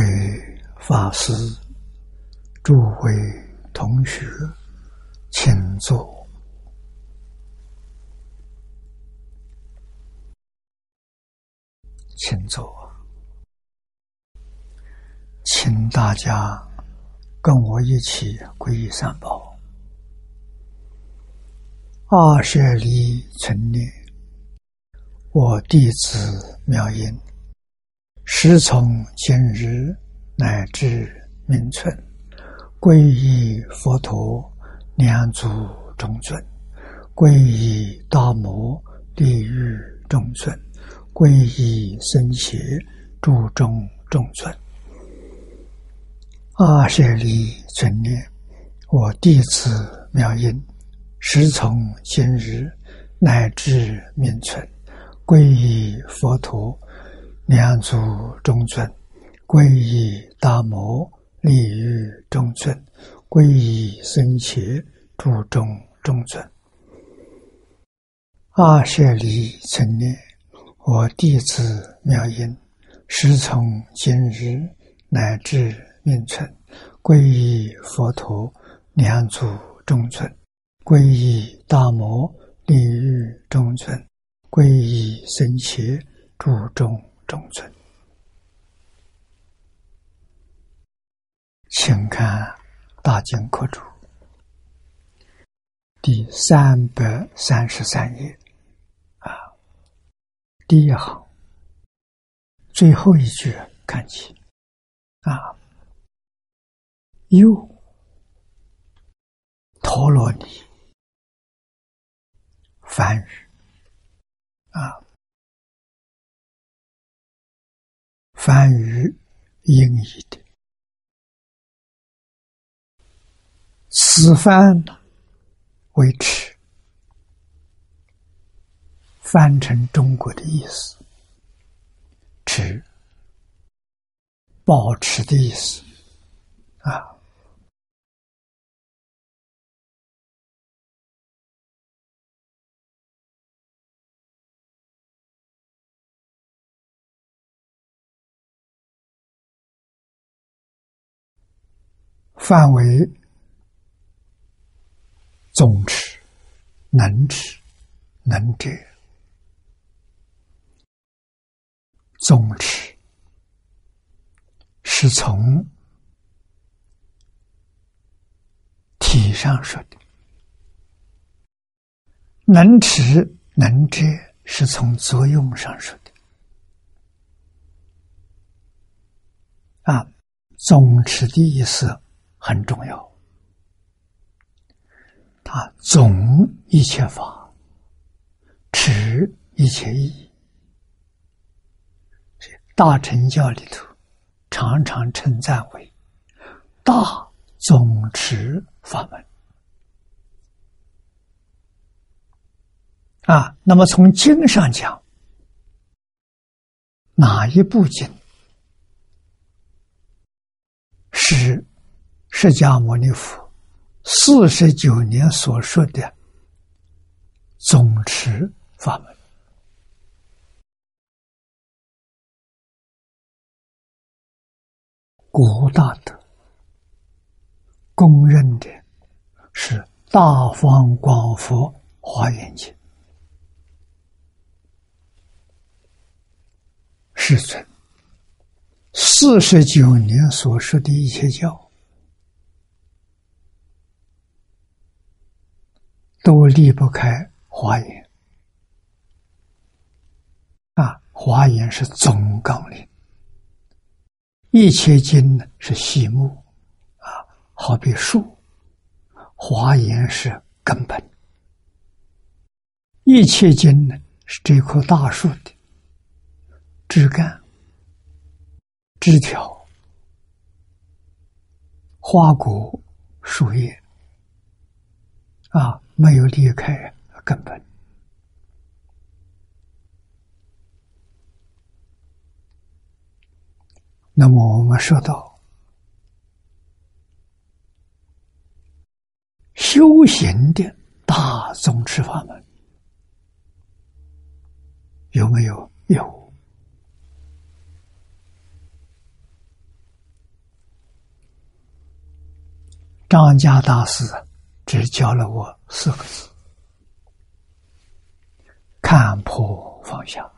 位法师、诸位同学，请坐，请坐，请大家跟我一起皈依三宝。二舍离存念，我弟子妙音，时从今日乃至明存，皈依佛陀，两足中尊；皈依大摩，地狱中尊；皈依僧伽，注中中尊。阿舍利存念，我弟子妙音。时从今日乃至明存，皈依佛陀，两足中尊；皈依大摩，利于中尊；皈依僧伽，注中中尊。阿舍离成念，我弟子妙音，师从今日乃至命存，皈依佛陀，两足中尊。皈依大摩利于中尊，皈依僧伽注中中尊。请看《大经科注》第三百三十三页，啊，第一行最后一句看起，啊，又陀罗尼。梵语啊，翻译英译的，此番为持，翻成中国的意思，持保持的意思啊。范围总持、能持、能者，总持是从体上说的，能持能者是从作用上说的。啊，总持的意思。很重要，它总一切法，持一切义。大乘教里头常常称赞为大总持法门。啊，那么从经上讲，哪一部经是？释迦牟尼佛四十九年所说的总持法门，古大德公认的是《大方广佛华严经》，世尊四十九年所说的一切教。都离不开华严啊！华严是总纲领，一切经呢是细目啊，好比树，华严是根本，一切经呢是这棵大树的枝干、枝条、花果、树叶啊。没有离开根本，那么我们说到修行的大宗吃法门。有没有？有。张家大师。只教了我四个字：看破放下，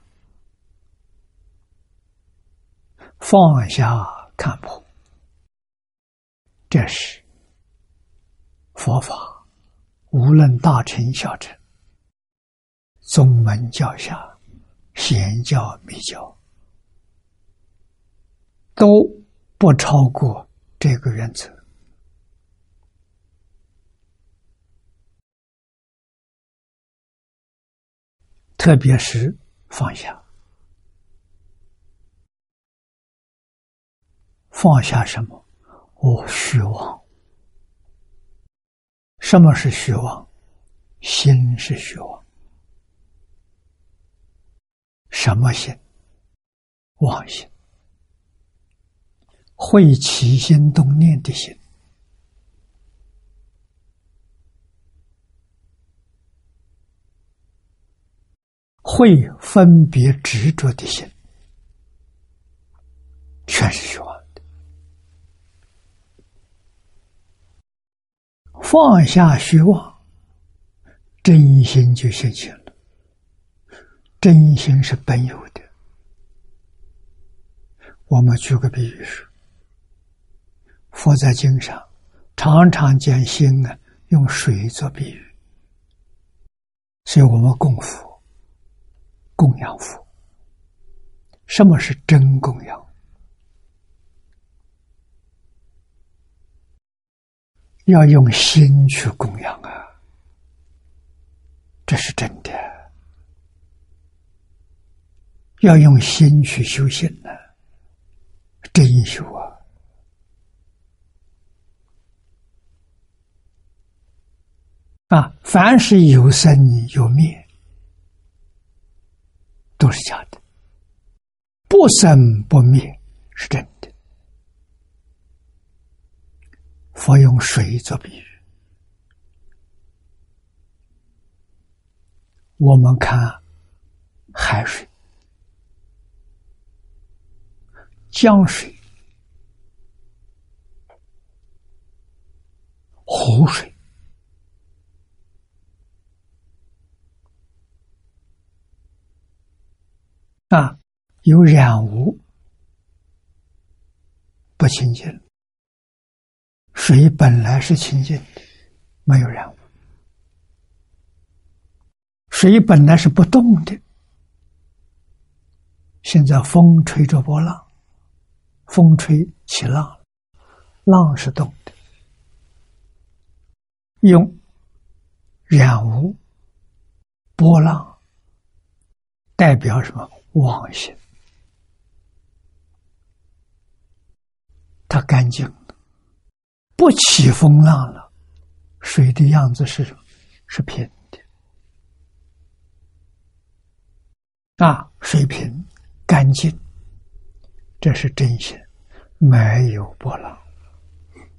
放下看破。这是佛法，无论大乘小乘，宗门教下，贤教密教，都不超过这个原则。特别是放下，放下什么？哦，虚妄。什么是虚妄？心是虚妄。什么心？妄心，会起心动念的心。会分别执着的心，全是虚妄的。放下虚妄，真心就现前了。真心是本有的。我们举个比喻说，佛在经上常常见心啊用水做比喻，所以我们供佛。供养佛，什么是真供养？要用心去供养啊，这是真的。要用心去修行呢，真修啊！啊，凡是有生有灭。都是假的，不生不灭是真的。佛用水做比喻，我们看海水、江水、湖水。啊，有染污，不清净。水本来是清净的，没有染污。水本来是不动的，现在风吹着波浪，风吹起浪，浪是动的。用染污波浪代表什么？妄心，它干净不起风浪了。水的样子是是平的。啊，水平干净，这是真心，没有波浪，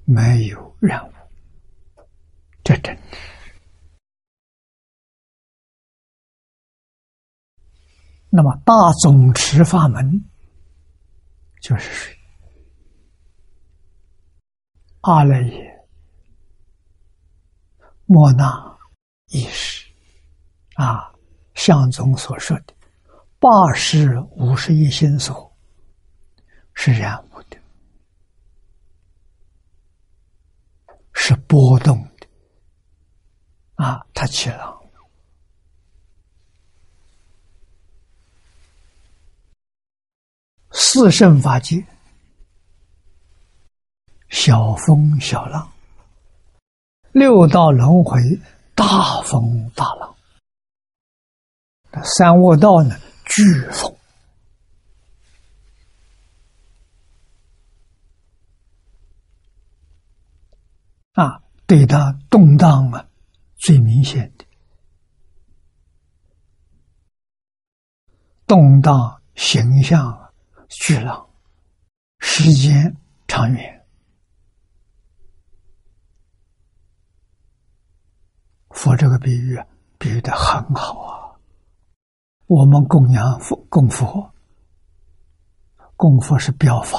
没有染污，这真的。那么大总持法门就是水，阿赖耶、莫那、意识啊，相宗所说的八十五十一心所是染污的，是波动的啊，它起浪。四圣法界，小风小浪；六道轮回，大风大浪。三卧道呢，飓风啊，对他动荡啊，最明显的动荡形象。巨浪，时间长远，佛这个比喻比喻的很好啊。我们供养佛、供佛、供佛是表法，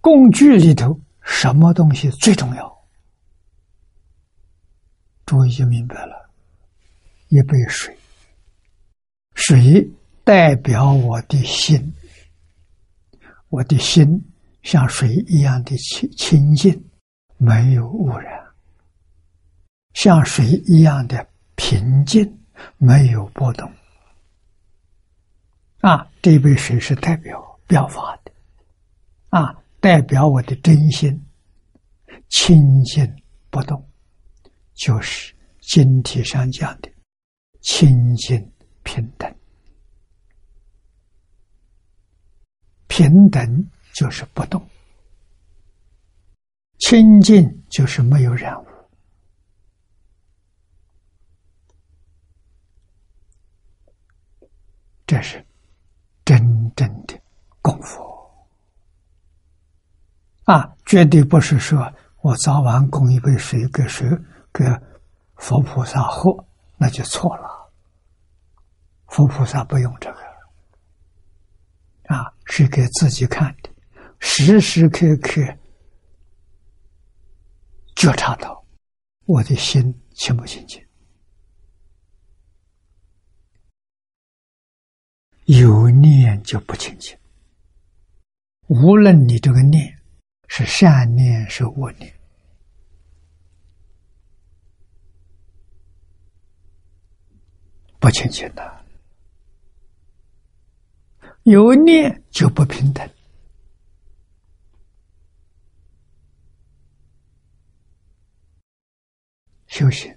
工具里头什么东西最重要？诸位就明白了，一杯水，水代表我的心，我的心像水一样的清清净，没有污染；像水一样的平静，没有波动。啊，这杯水是代表表法的，啊，代表我的真心清净不动。就是经体上讲的清净平等，平等就是不动，清净就是没有染污，这是真正的功夫啊！绝对不是说我早晚供一杯水给谁。给佛菩萨喝，那就错了。佛菩萨不用这个，是给自己看的，时时刻刻觉察到我的心清不清净，有念就不清净。无论你这个念是善念是恶念。不清净的，有念就不平等。修行，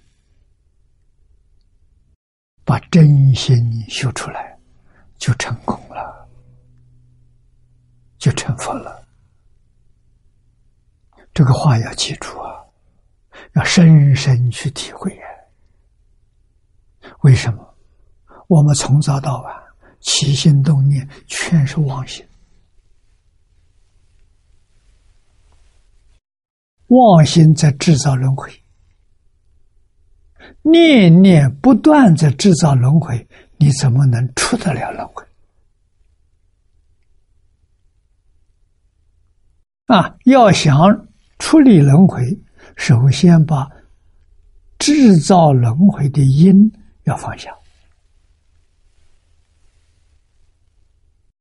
把真心修出来，就成功了，就成佛了。这个话要记住啊，要深深去体会啊。为什么？我们从早到晚起心动念全是妄心，妄心在制造轮回，念念不断在制造轮回，你怎么能出得了轮回？啊！要想处理轮回，首先把制造轮回的因要放下。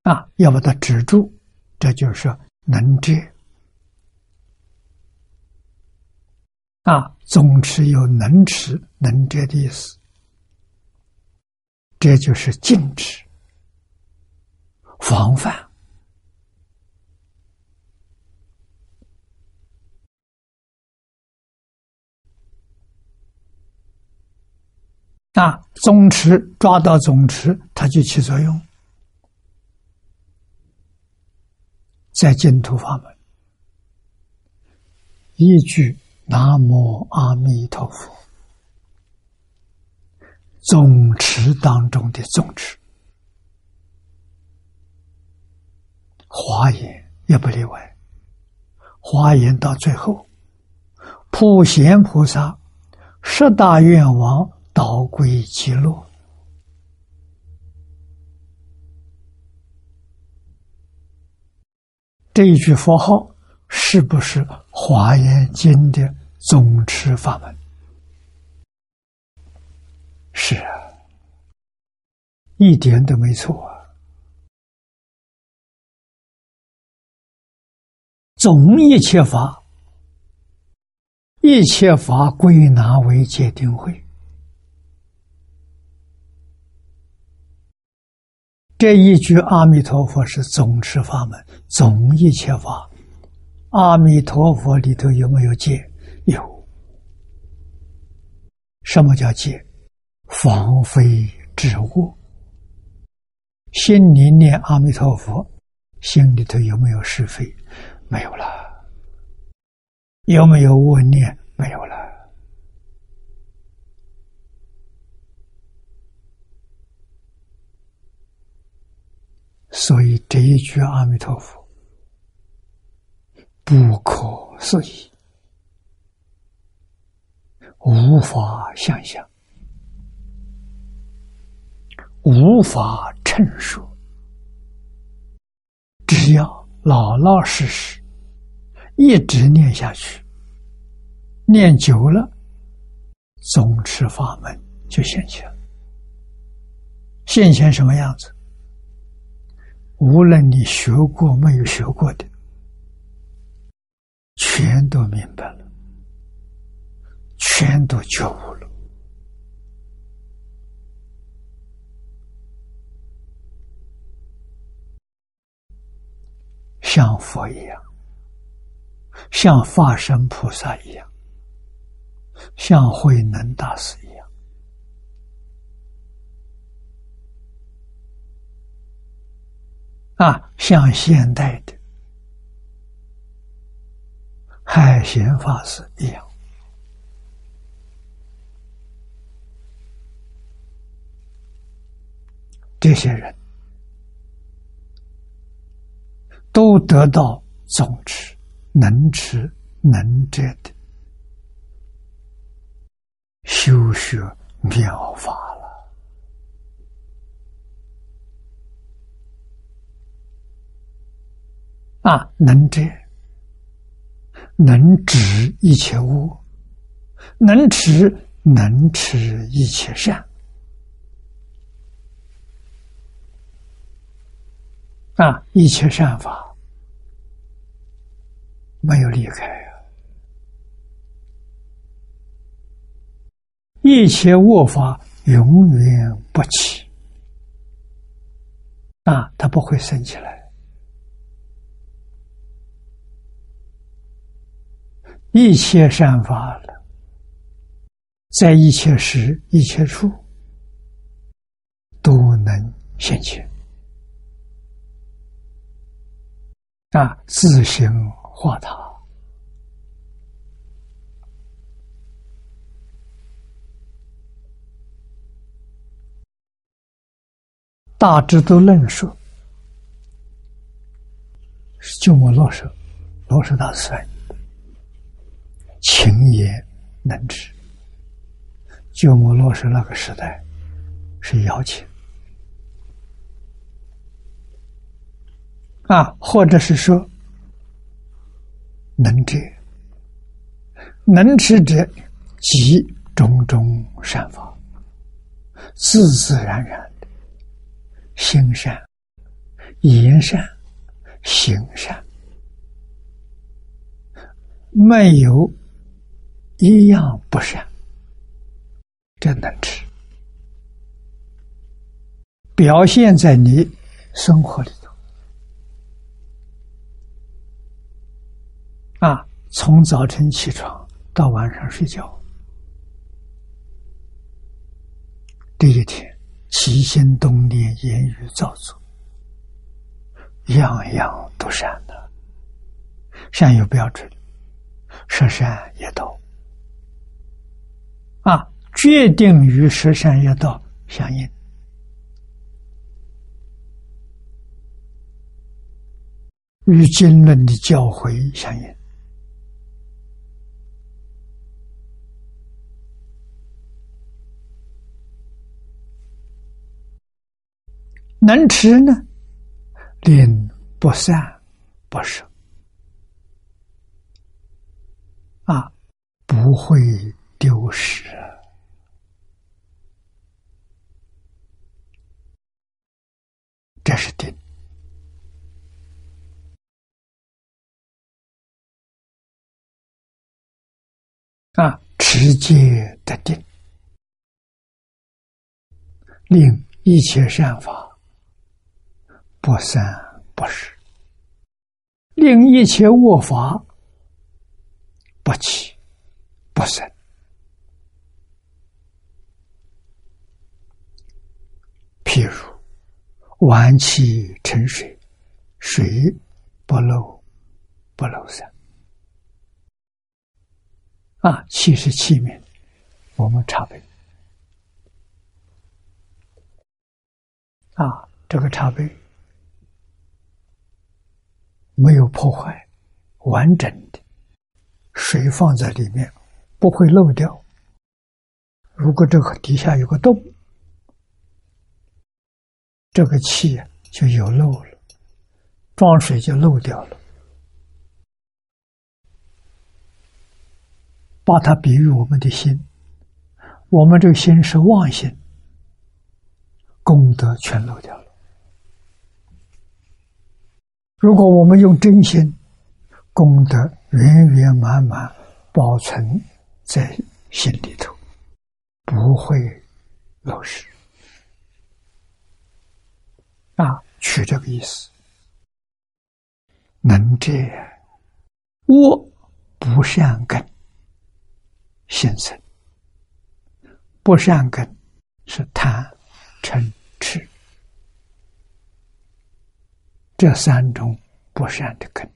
啊，要把它止住，这就是能知。啊，总持有能持、能遮的意思，这就是禁止、防范。啊，总持抓到总持，它就起作用。在净土法门，一句“南无阿弥陀佛”，总持当中的总持，华严也不例外。华严到最后，普贤菩萨十大愿望导归极乐。这一句佛号是不是《华严经》的总持法门？是啊，一点都没错啊！总一切法，一切法归纳为界定会。这一句阿弥陀佛是总持法门，总一切法。阿弥陀佛里头有没有戒？有。什么叫戒？防非止恶。心里念阿弥陀佛，心里头有没有是非？没有了。有没有恶念？没有了。所以这一句阿弥陀佛不可思议，无法想象，无法陈述。只要老老实实一直念下去，念久了，总持法门就现前了。现前什么样子？无论你学过没有学过的，全都明白了，全都觉悟了，像佛一样，像法身菩萨一样，像慧能大师一样。啊，像现代的海贤法师一样，这些人都得到总持、能持、能者的修学妙法。啊，能遮，能止一切恶，能持，能持一切善。啊，一切善法没有离开啊，一切恶法永远不起。啊，它不会升起来。一切善法了，在一切时、一切处都能现前啊！自行化他，大致都论述，就我落实，落实大师。情也能持，鸠摩罗什那个时代是要求啊，或者是说能者，能持者即种种善法，自自然然的心善、言善、行善，没有。一样不善，真能吃，表现在你生活里头啊！从早晨起床到晚上睡觉，这一天起心动念、言语造作，样样都善的，善有标准，说善也道。啊，决定与十善业道相应，与经论的教诲相应，能持呢，令不善不舍，啊，不会。丢失，这是定啊，持戒的定，令一切善法不散不失，令一切恶法不起不生。譬如，玩起沉水，水不漏不漏散。啊，气是器皿，我们茶杯。啊，这个茶杯没有破坏，完整的，水放在里面不会漏掉。如果这个底下有个洞。这个气就有漏了，装水就漏掉了。把它比喻我们的心，我们这个心是妄心，功德全漏掉了。如果我们用真心，功德圆圆满满保存在心里头，不会漏失。啊，取这个意思，能这样，我不善根形成，不善根是贪、嗔、痴。这三种不善的根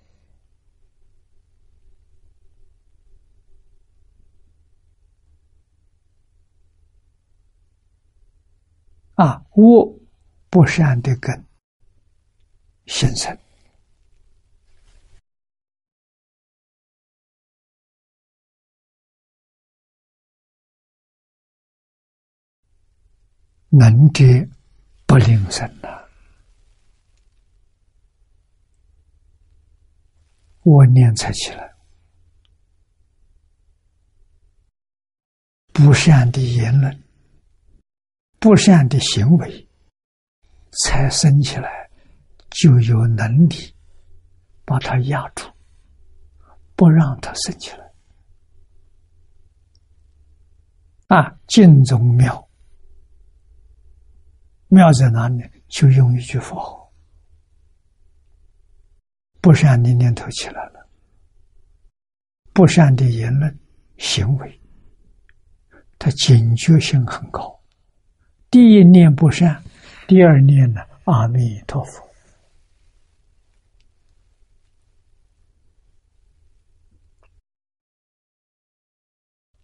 啊，恶不善的根形成，能者不灵生呐。我念才起来，不善的言论、不善的行为，才生起来，就有能力把它压住，不让它生起来。啊，净宗妙，妙在哪里？就用一句佛号。不善的念头起来了，不善的言论、行为，他警觉性很高。第一念不善，第二念呢？阿弥陀佛，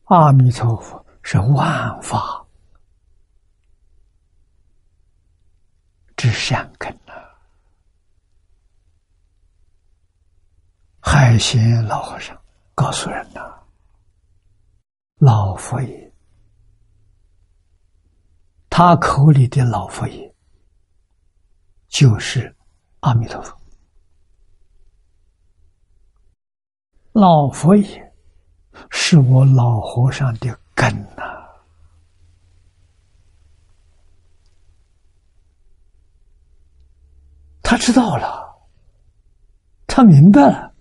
阿弥陀佛是万法之善根呐。海贤老和尚告诉人呐：“老佛爷，他口里的老佛爷就是阿弥陀佛。老佛爷是我老和尚的根呐，他知道了，他明白了。”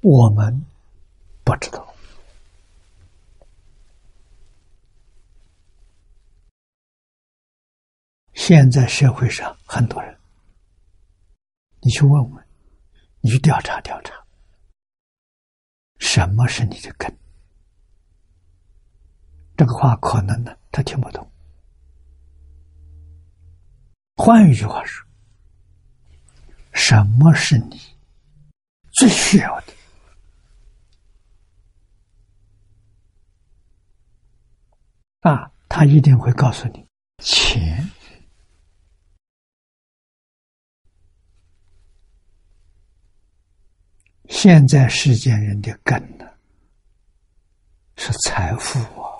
我们不知道，现在社会上很多人，你去问问，你去调查调查，什么是你的根？这个话可能呢，他听不懂。换一句话说，什么是你最需要的？啊，他一定会告诉你，钱。现在世间人的根呢，是财富啊，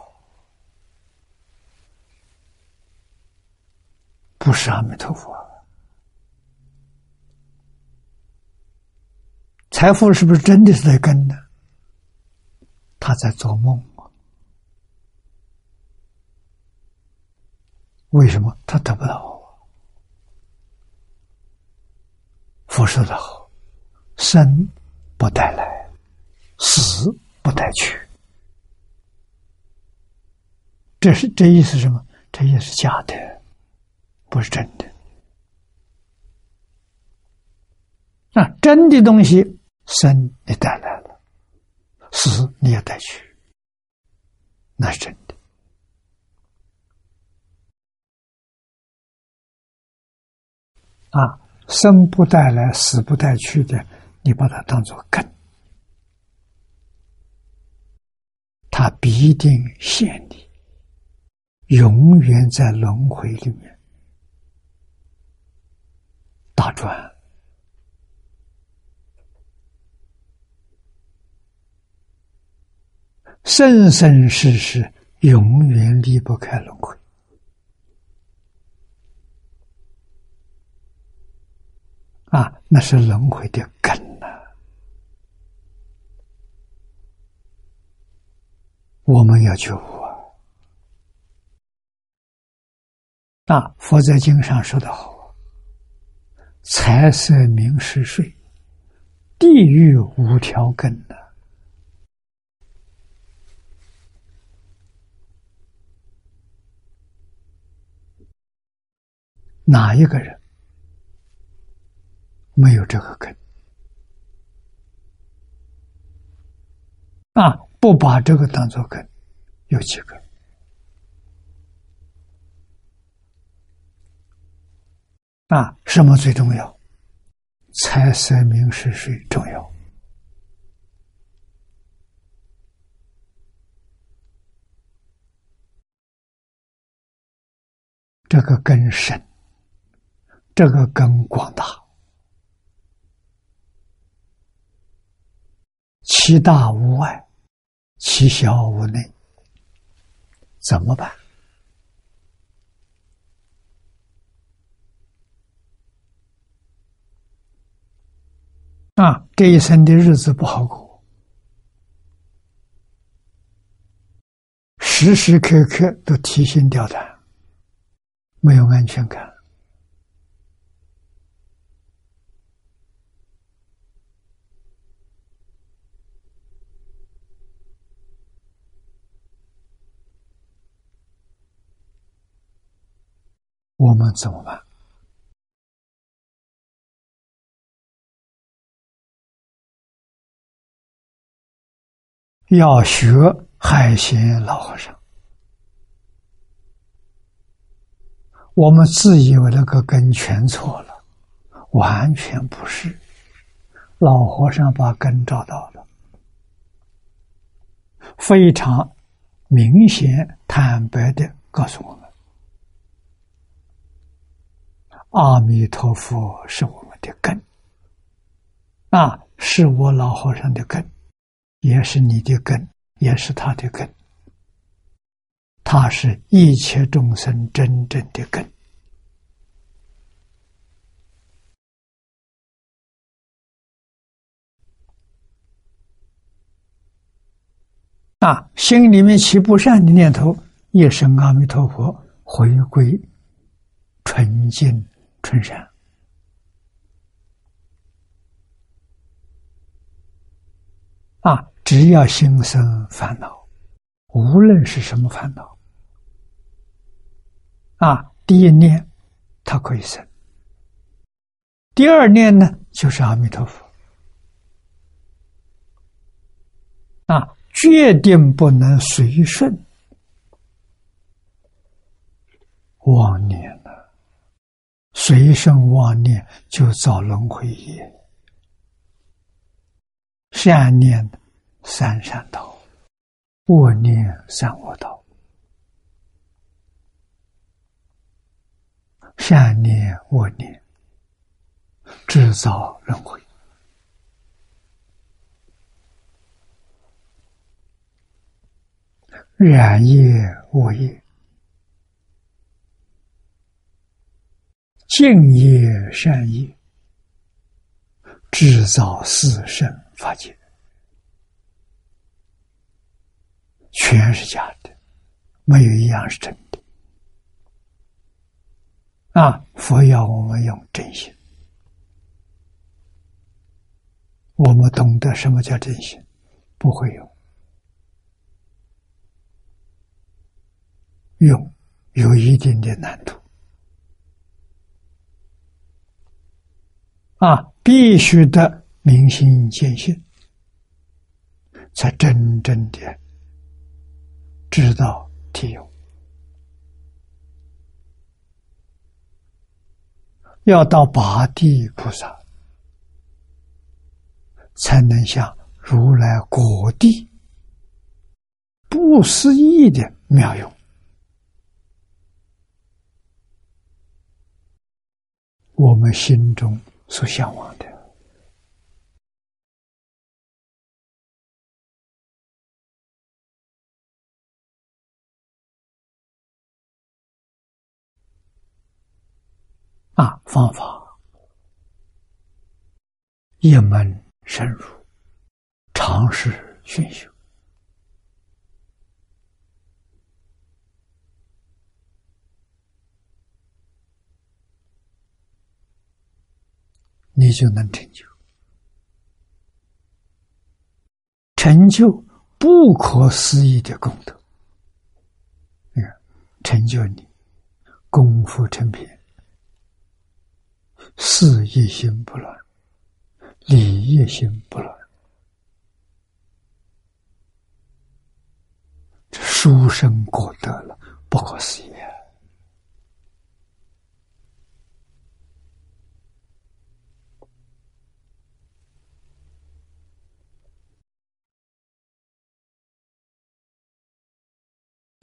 不是阿弥陀佛。财富是不是真的是在根呢？他在做梦啊。为什么他得不到啊？佛说的好，生不带来，死不带去。这是这意思是什么？这也是假的，不是真的。啊，真的东西，生你带来了，死你也带去，那是真的。啊，生不带来，死不带去的，你把它当做根，它必定陷你，永远在轮回里面。打转，生生世世永远离不开轮回。啊，那是轮回的根呐！我们要觉悟啊！啊，佛在经上说的好：“财色名食睡，地狱无条根的。”哪一个人没有这个根？啊，不把这个当做根，有几个？啊，什么最重要？财色名食睡重要。这个根深，这个根广大，其大无外。其小无内，怎么办？啊，这一生的日子不好过，时时刻刻都提心吊胆，没有安全感。我们怎么办？要学海贤老和尚。我们自以为那个根全错了，完全不是。老和尚把根找到了，非常明显、坦白的告诉我们。阿弥陀佛是我们的根，啊，是我老和尚的根，也是你的根，也是他的根。他是一切众生真正的根。啊，心里面起不善的念头，一生阿弥陀佛，回归纯净。春山啊，只要心生烦恼，无论是什么烦恼啊，第一念它可以生，第二念呢就是阿弥陀佛啊，决定不能随顺妄念。随生妄念就造轮回业，善念三善道，恶念三恶道，善念恶念制造轮回，染业恶业。敬业善业，制造四圣法界，全是假的，没有一样是真的。啊，佛要我们用真心，我们懂得什么叫真心，不会用，用有一定的难度。啊，必须得明心见性，才真正的知道体用。要到八地菩萨，才能像如来果地不思议的妙用。我们心中。所向往的。啊，方法一门深入，尝试熏修，你就能成就，成就不可思议的功德。你看，成就你功夫成片，事业心不乱，理业心不乱，这书生过得了，不可思议啊。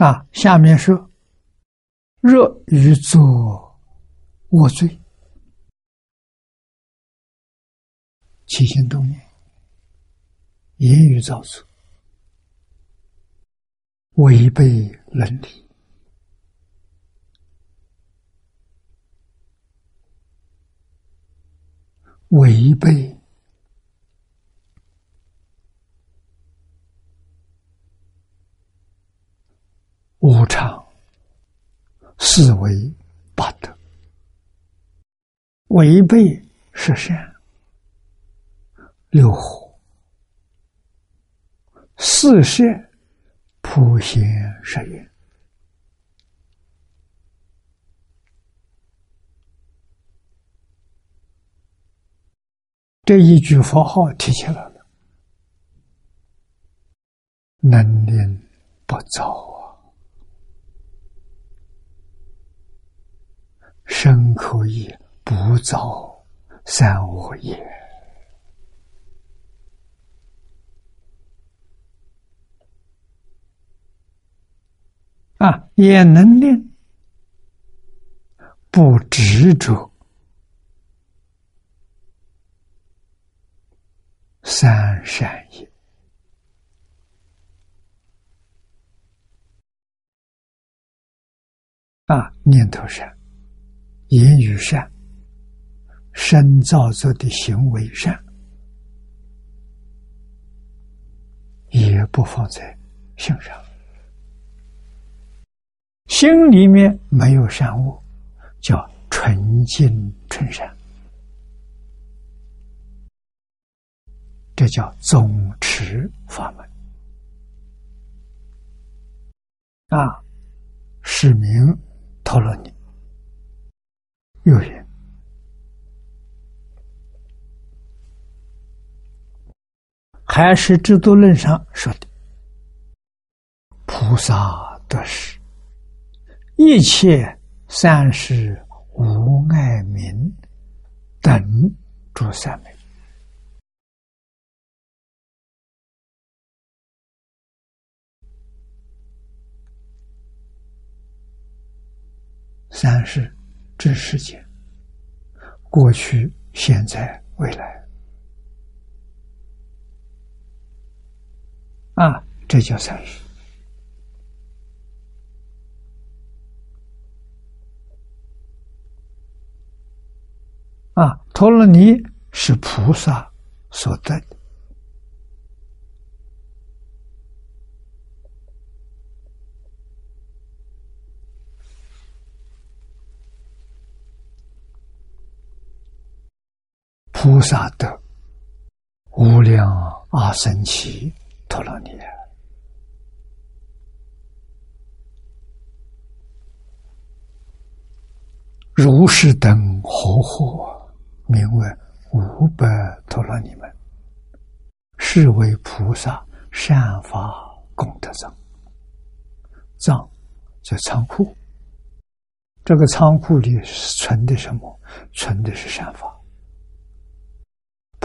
啊，下面说：若欲作卧罪，起心动念、言语造作，违背伦理，违背。无常，四为八德，违背十善，六火，四摄普贤十愿。这一句佛号提起来了，能念不造。生可以不造三恶业啊，也能令不执着三善业啊，念头善。言语善，身造作的行为善，也不放在心上。心里面没有善恶，叫纯净纯善，这叫总持法门。啊，是名陀罗尼。有言，还是《制度论》上说的：“菩萨得是一切善事无碍名等诸三昧，三世。”这世界，过去、现在、未来，啊，这叫三世。啊，陀罗尼是菩萨所得的。菩萨的无量阿僧祇陀罗尼，如是等活活名为五百陀罗尼门，是为菩萨善法功德藏。藏在仓库，这个仓库里存的什么？存的是善法。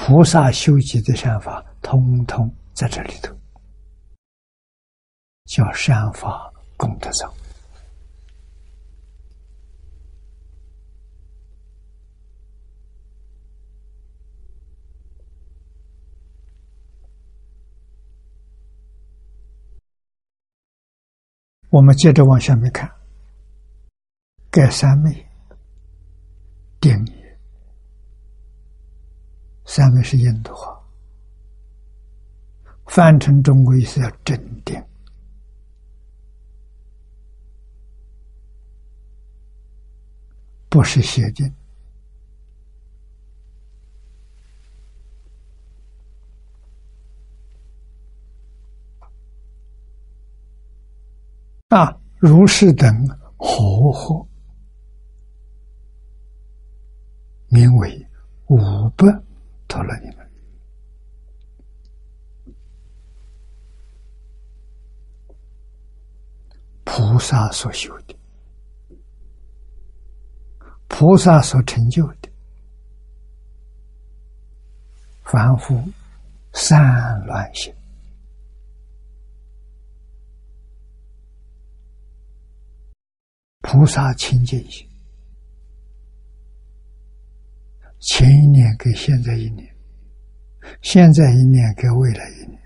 菩萨修集的善法，通通在这里头，叫善法功德藏。我们接着往下面看，盖三昧定义。三面是印度话，翻成中国意思要真定。不是邪定，啊，如是等和合，名为五百陀罗尼门。菩萨所修的，菩萨所成就的，凡夫散乱心。菩萨清净心，前一年跟现在一年，现在一年跟未来一年，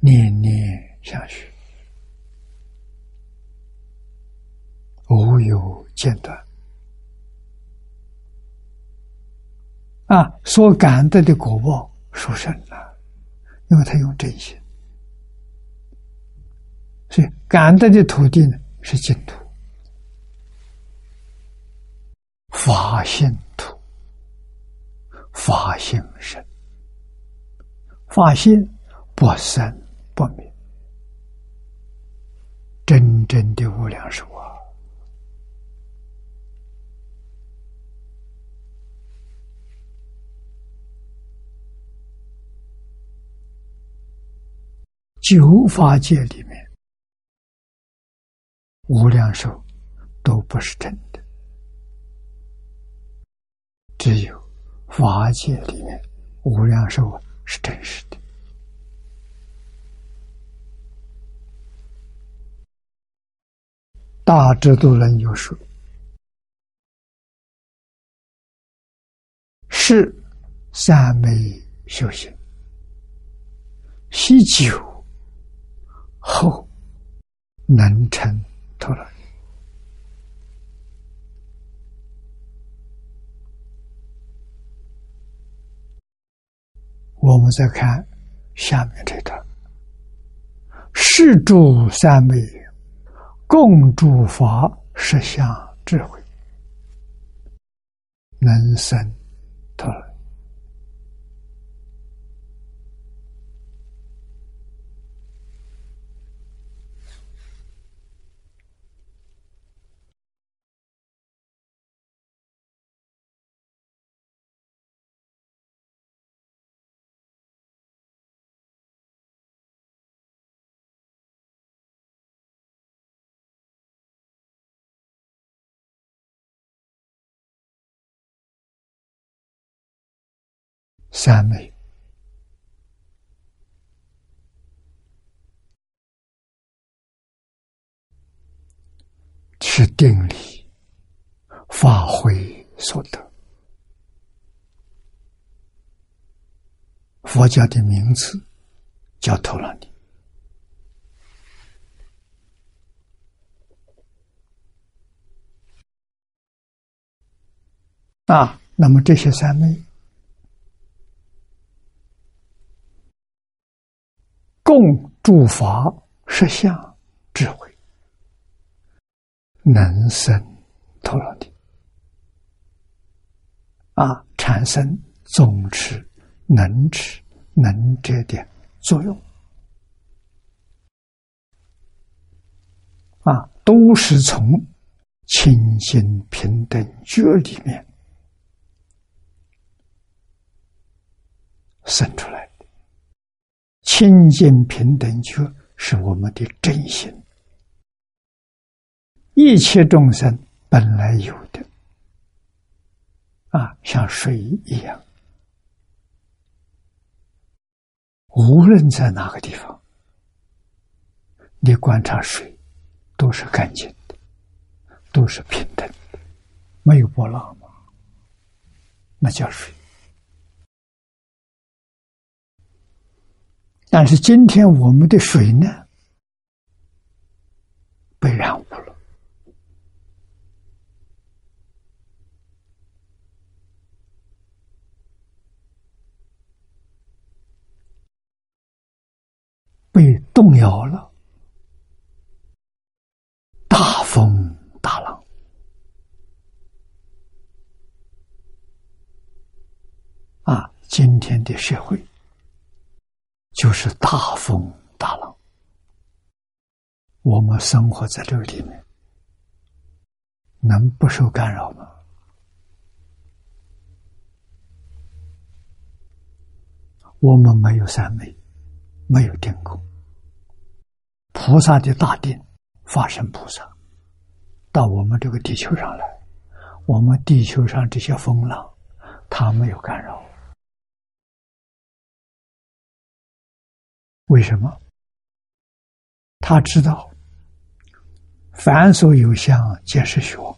年年相续，无有间断。啊，所感得的果报殊胜了，因为他用真心，所以感得的土地呢。是净土，法性土，法性生，法性不生不灭，真正的无量寿啊！九法界里面。无量寿都不是真的，只有法界里面无量寿是真实的。大智度论有说：“是三昧修行，喜久后能成。”透了。我们再看下面这段：是诸三昧，共诸法实相智慧，能生。三昧是定力发挥所得。佛教的名字叫陀罗尼啊，那么这些三昧。共诸法实相智慧，能生陀罗尼。啊，产生总持、能持、能者的作用。啊，都是从清净平等觉里面生出来。清净平等觉是我们的真心，一切众生本来有的，啊，像水一样，无论在哪个地方，你观察水，都是干净的，都是平等的，没有波浪吗？那叫水。但是今天我们的水呢，被染污了，被动摇了，大风大浪啊！今天的社会。就是大风大浪，我们生活在这个里面，能不受干扰吗？我们没有三昧，没有定功。菩萨的大定，化身菩萨，到我们这个地球上来，我们地球上这些风浪，它没有干扰。为什么？他知道，凡所有相，皆是虚妄，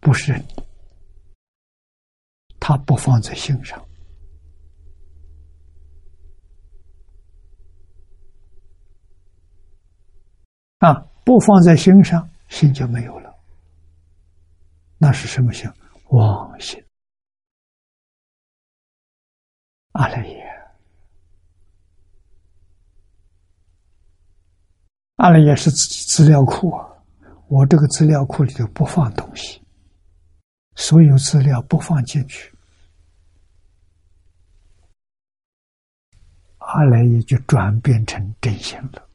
不是他不放在心上。啊，不放在心上，心就没有了。那是什么心？妄心。阿赖耶，阿赖耶是自己资料库啊！我这个资料库里头不放东西，所有资料不放进去，阿赖耶就转变成真心了。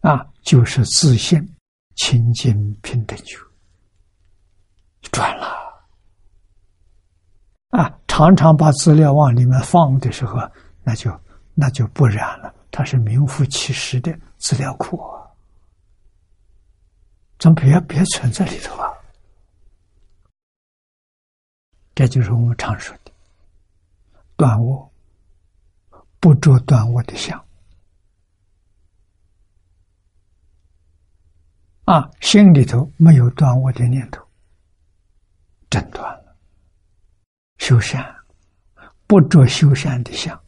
啊，就是自信、清净、平等就，转了。啊，常常把资料往里面放的时候，那就那就不然了。它是名副其实的资料库啊，咱别别存在里头啊。这就是我们常说的断我，不着断我的相。啊，心里头没有断我的念头，真断了。修善，不着修善的相，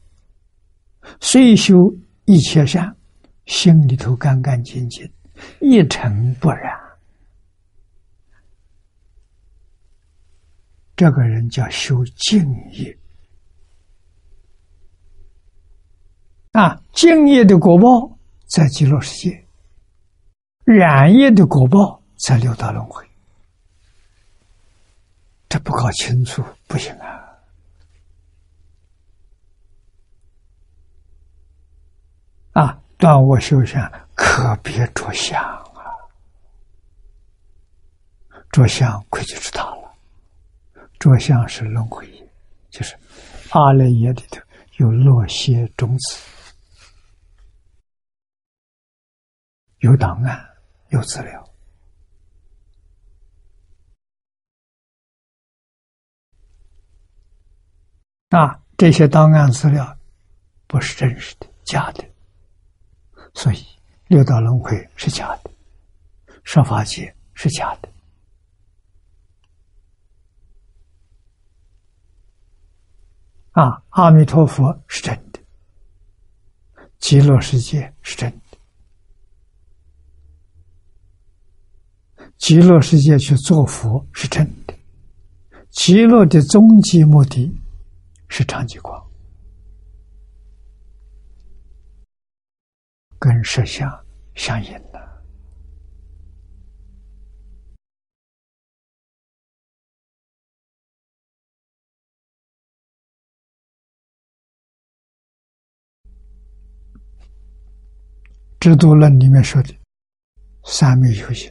虽修一切善，心里头干干净净，一尘不染。这个人叫修净业。啊，净业的果报在极乐世界。染业的果报在六道轮回，这不搞清楚不行啊！啊，断我修善，可别着相啊！着相亏就知道了，着相是轮回，就是阿赖耶里头有落些种子，有档案。有资料那，这些档案资料不是真实的，假的，所以六道轮回是假的，十法界是假的，啊，阿弥陀佛是真的，极乐世界是真的。极乐世界去做佛是真的，极乐的终极目的是长吉光，跟实相相应的。制度论里面说的三昧修行。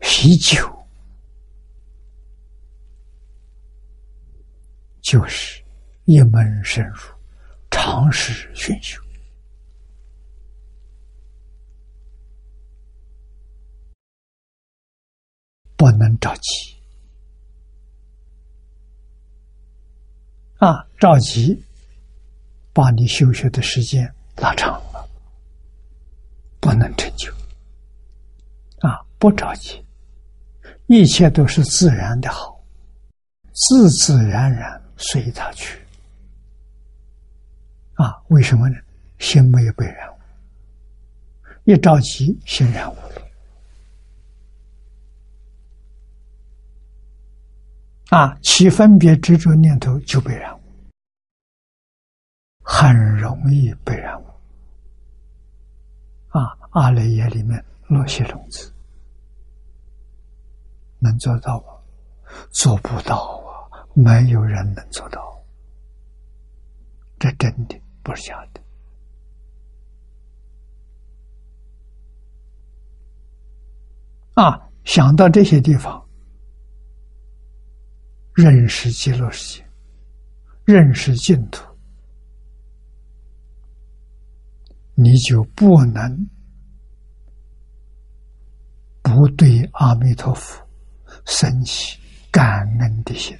啤酒就是一门深入，长时熏修，不能着急啊！着急把你修学的时间拉长了，不能成就啊！不着急。一切都是自然的好，自自然然随他去。啊，为什么呢？心没有被染污，一着急心染污了。啊，起分别执着念头就被染污，很容易被染污。啊，阿赖耶里面落些种子。能做到吗？做不到！没有人能做到，这真的不是假的。啊，想到这些地方，认识极乐世界，认识净土，你就不能不对阿弥陀佛升起感恩的心。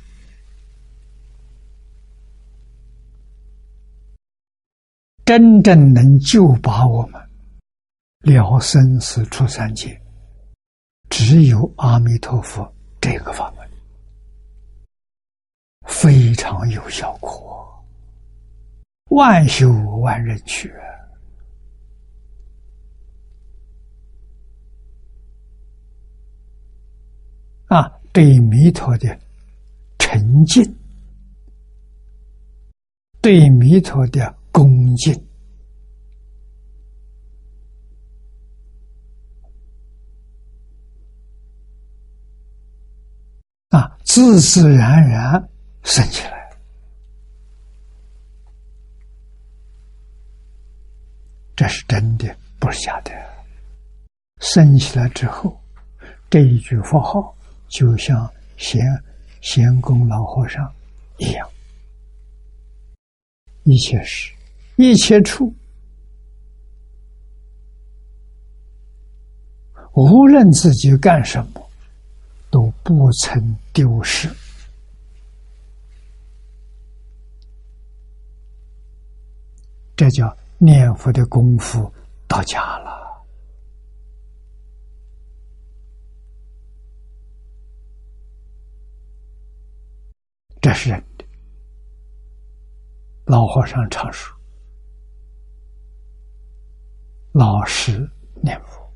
真正能救拔我们了生死出三界。只有阿弥陀佛这个法门非常有效果，万修万人去啊！对弥陀的沉静，对弥陀的恭敬。啊，自自然然升起来，这是真的，不是假的。升起来之后，这一句佛号就像贤贤公老和尚一样，一切事，一切处，无论自己干什么。都不曾丢失，这叫念佛的功夫到家了。这是人的。老和尚常说：“老实念佛，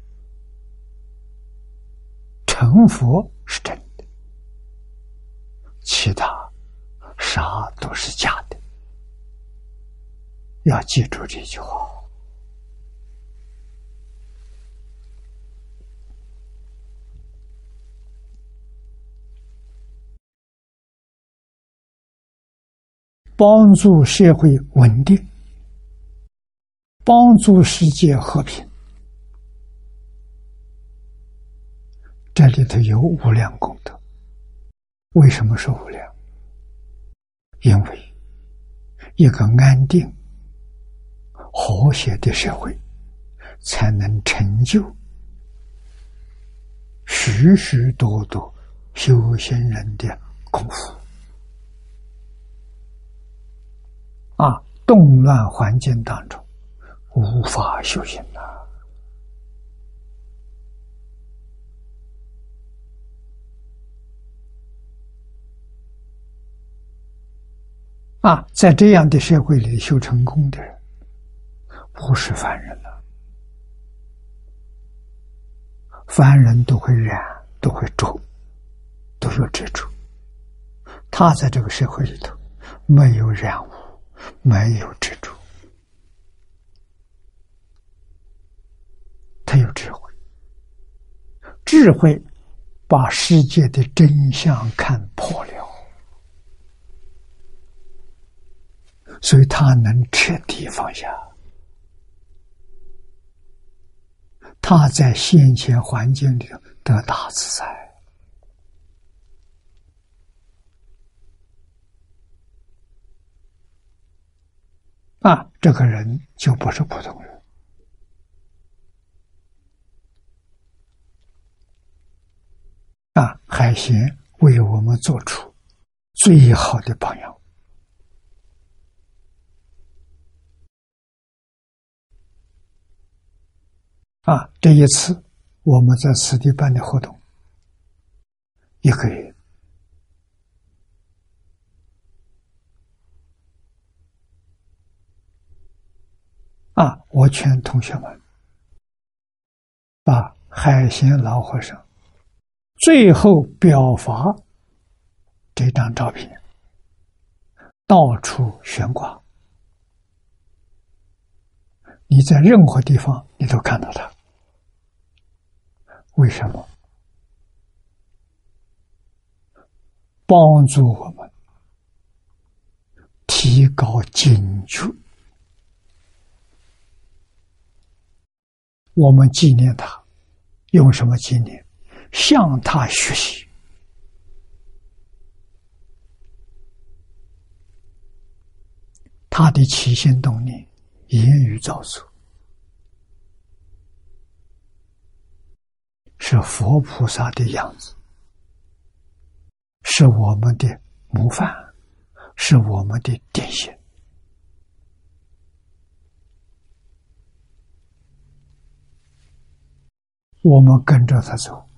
成佛。”是真的，其他啥都是假的。要记住这句话：帮助社会稳定，帮助世界和平。这里头有无量功德，为什么说无量？因为一个安定、和谐的社会，才能成就许许多多修行人的功夫。啊，动乱环境当中，无法修行了。啊，在这样的社会里修成功的人，不是凡人了。凡人都会染，都会着，都有执着。他在这个社会里头，没有染污，没有执着，他有智慧。智慧把世界的真相看破了。所以他能彻底放下，他在现前环境里得大自在。啊，这个人就不是普通人。啊，海贤为我们做出最好的榜样。啊，这一次我们在此地办的活动，一个月啊，我劝同学们把海贤老和尚最后表法这张照片到处悬挂，你在任何地方。你都看到他，为什么？帮助我们提高警觉。我们纪念他，用什么纪念？向他学习。他的起心动念、言语造作，是佛菩萨的样子，是我们的模范，是我们的典型。我们跟着他走，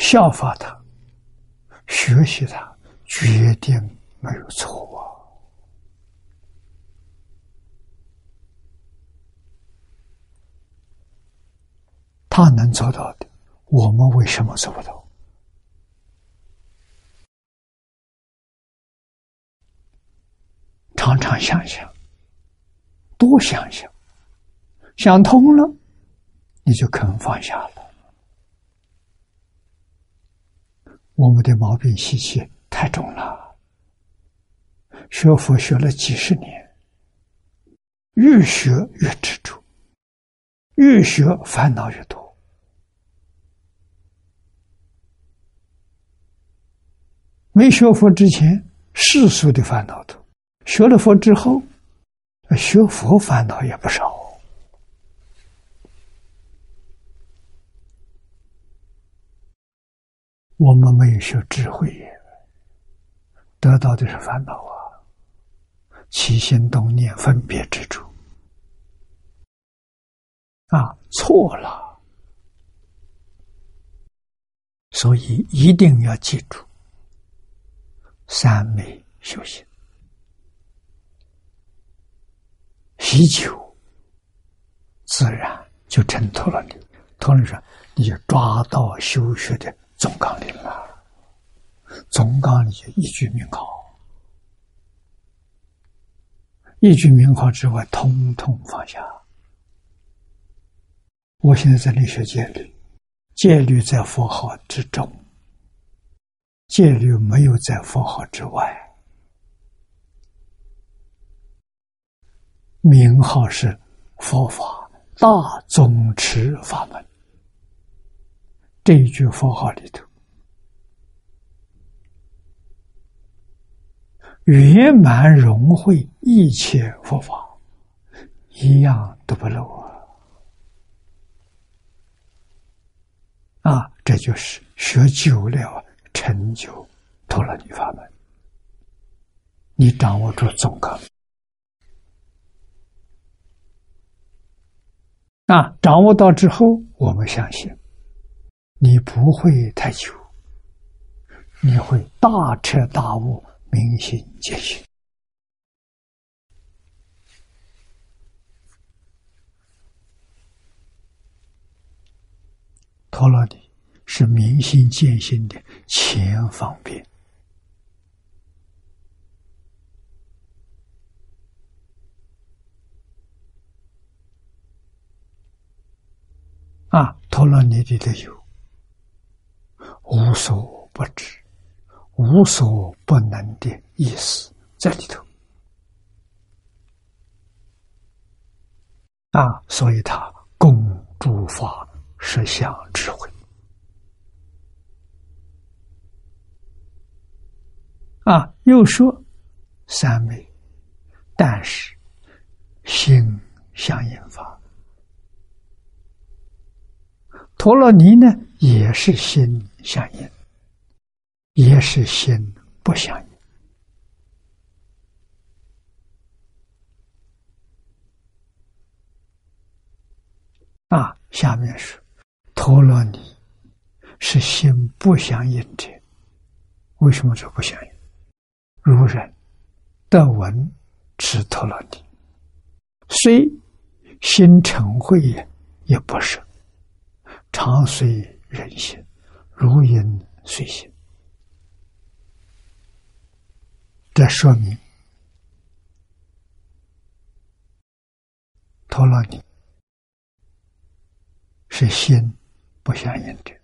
效法他，学习他。决定没有错啊！他能做到的，我们为什么做不到？常常想想，多想想，想通了，你就肯放下了。我们的毛病习气。太重了，学佛学了几十年，越学越执着，越学烦恼越多。没学佛之前，世俗的烦恼多；学了佛之后，学佛烦恼也不少。我们没有学智慧。得到的是烦恼啊，起心动念、分别之处啊，错了，所以一定要记住三昧修行，习久，自然就挣脱了你。同时说，你就抓到修学的总纲领了。总纲里就一句名号，一句名号之外，通通放下。我现在在理学戒律，戒律在佛号之中，戒律没有在佛号之外。名号是佛法大宗持法门，这一句佛号里头。圆满融会一切佛法，一样都不漏啊！啊，这就是学久了成就陀罗尼法门。你掌握住总纲啊，掌握到之后，我们相信你不会太久，你会大彻大悟。明心见性，陀罗尼是明心见性的前方便啊！陀罗尼里头有无所不知。无所不能的意思在里头啊，所以他共诸法实相智慧啊。又说三昧，但是心相应法，陀罗尼呢也是心相应。也是心不相应啊！下面是陀罗尼是心不相应者，为什么说不相应？如人得闻持陀罗尼，虽心成慧也，也不是常随人心，如影随形。这说明，陀罗尼是心不相应的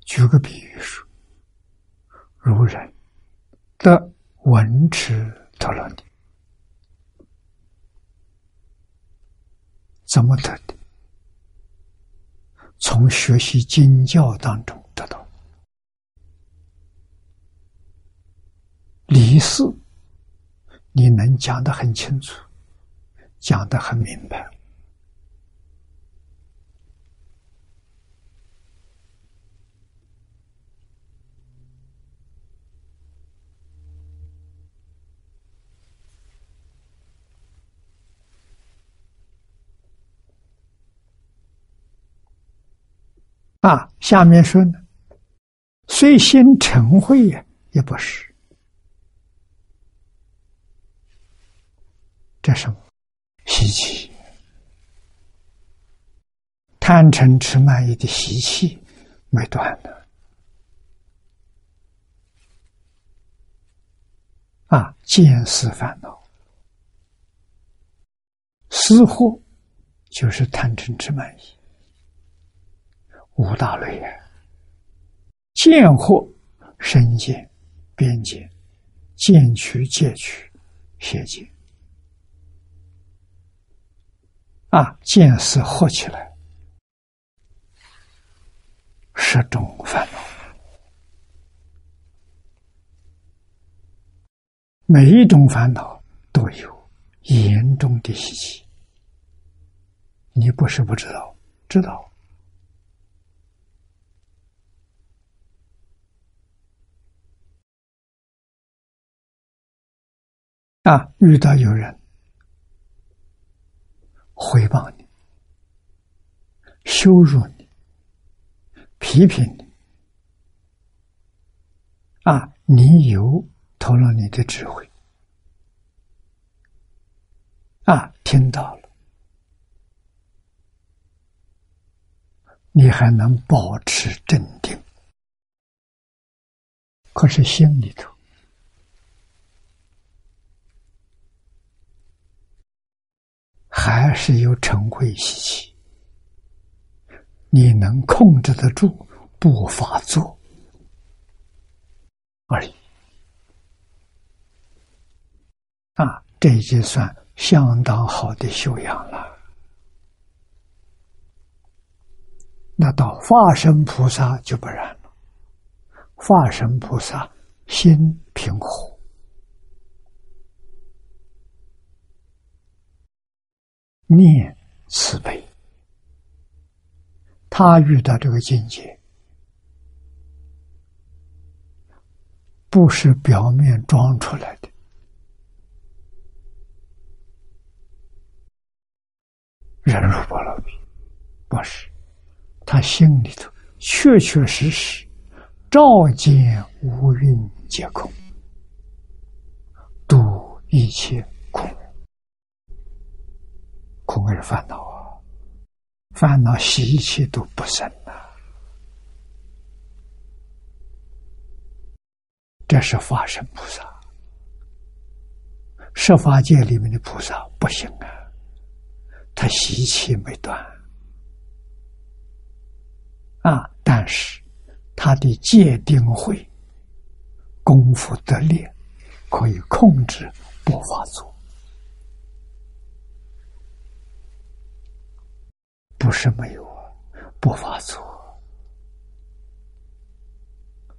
举个比喻说，如人得文持陀罗尼，怎么得的？从学习经教当中得到理事，你能讲得很清楚，讲得很明白。啊，下面说呢，虽心成慧呀，也不是。这什么？习气，贪嗔痴慢疑的习气没断的。啊，见思烦恼，思惑就是贪嗔痴慢疑。五大类啊，见惑、身见、边见、见取、戒取、邪见啊，见思惑起来，十种烦恼，每一种烦恼都有严重的习气，你不是不知道，知道。啊！遇到有人回报你、羞辱你、批评你，啊，你有投了你的智慧，啊，听到了，你还能保持镇定，可是心里头。还是有嗔恚习气，你能控制得住不发作而已。啊，这已经算相当好的修养了。那到化身菩萨就不然了，化身菩萨心平和。念慈悲，他遇到这个境界，不是表面装出来的，忍辱波罗蜜，不是，他心里头确确实实照见五蕴皆空，度一切。空而烦恼啊，烦恼习气都不生呐。这是法身菩萨，十法界里面的菩萨不行啊，他习气没断啊，但是他的戒定慧功夫得力，可以控制不发作。不是没有啊，不发作，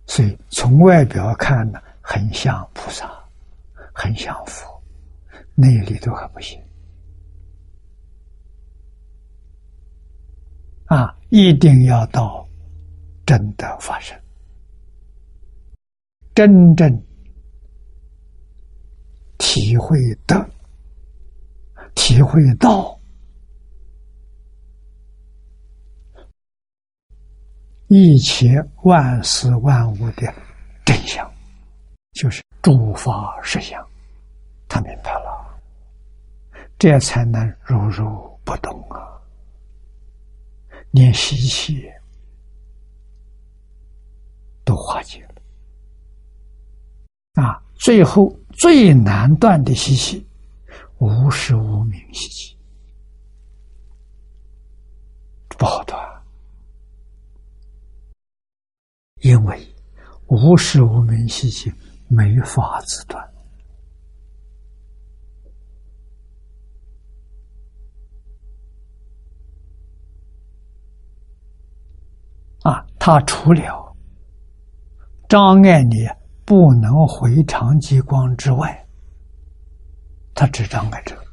所以从外表看呢，很像菩萨，很像佛，内里都还不行啊！一定要到真的发生，真正体会的，体会到。一切万事万物的真相，就是诸法实相。他明白了，这才能如如不动啊！连习气都化解了啊！最后最难断的习气，无时无明习气，不好断。因为无始无明习气没法子断啊！他除了障碍你不能回常极光之外，他只障碍这个，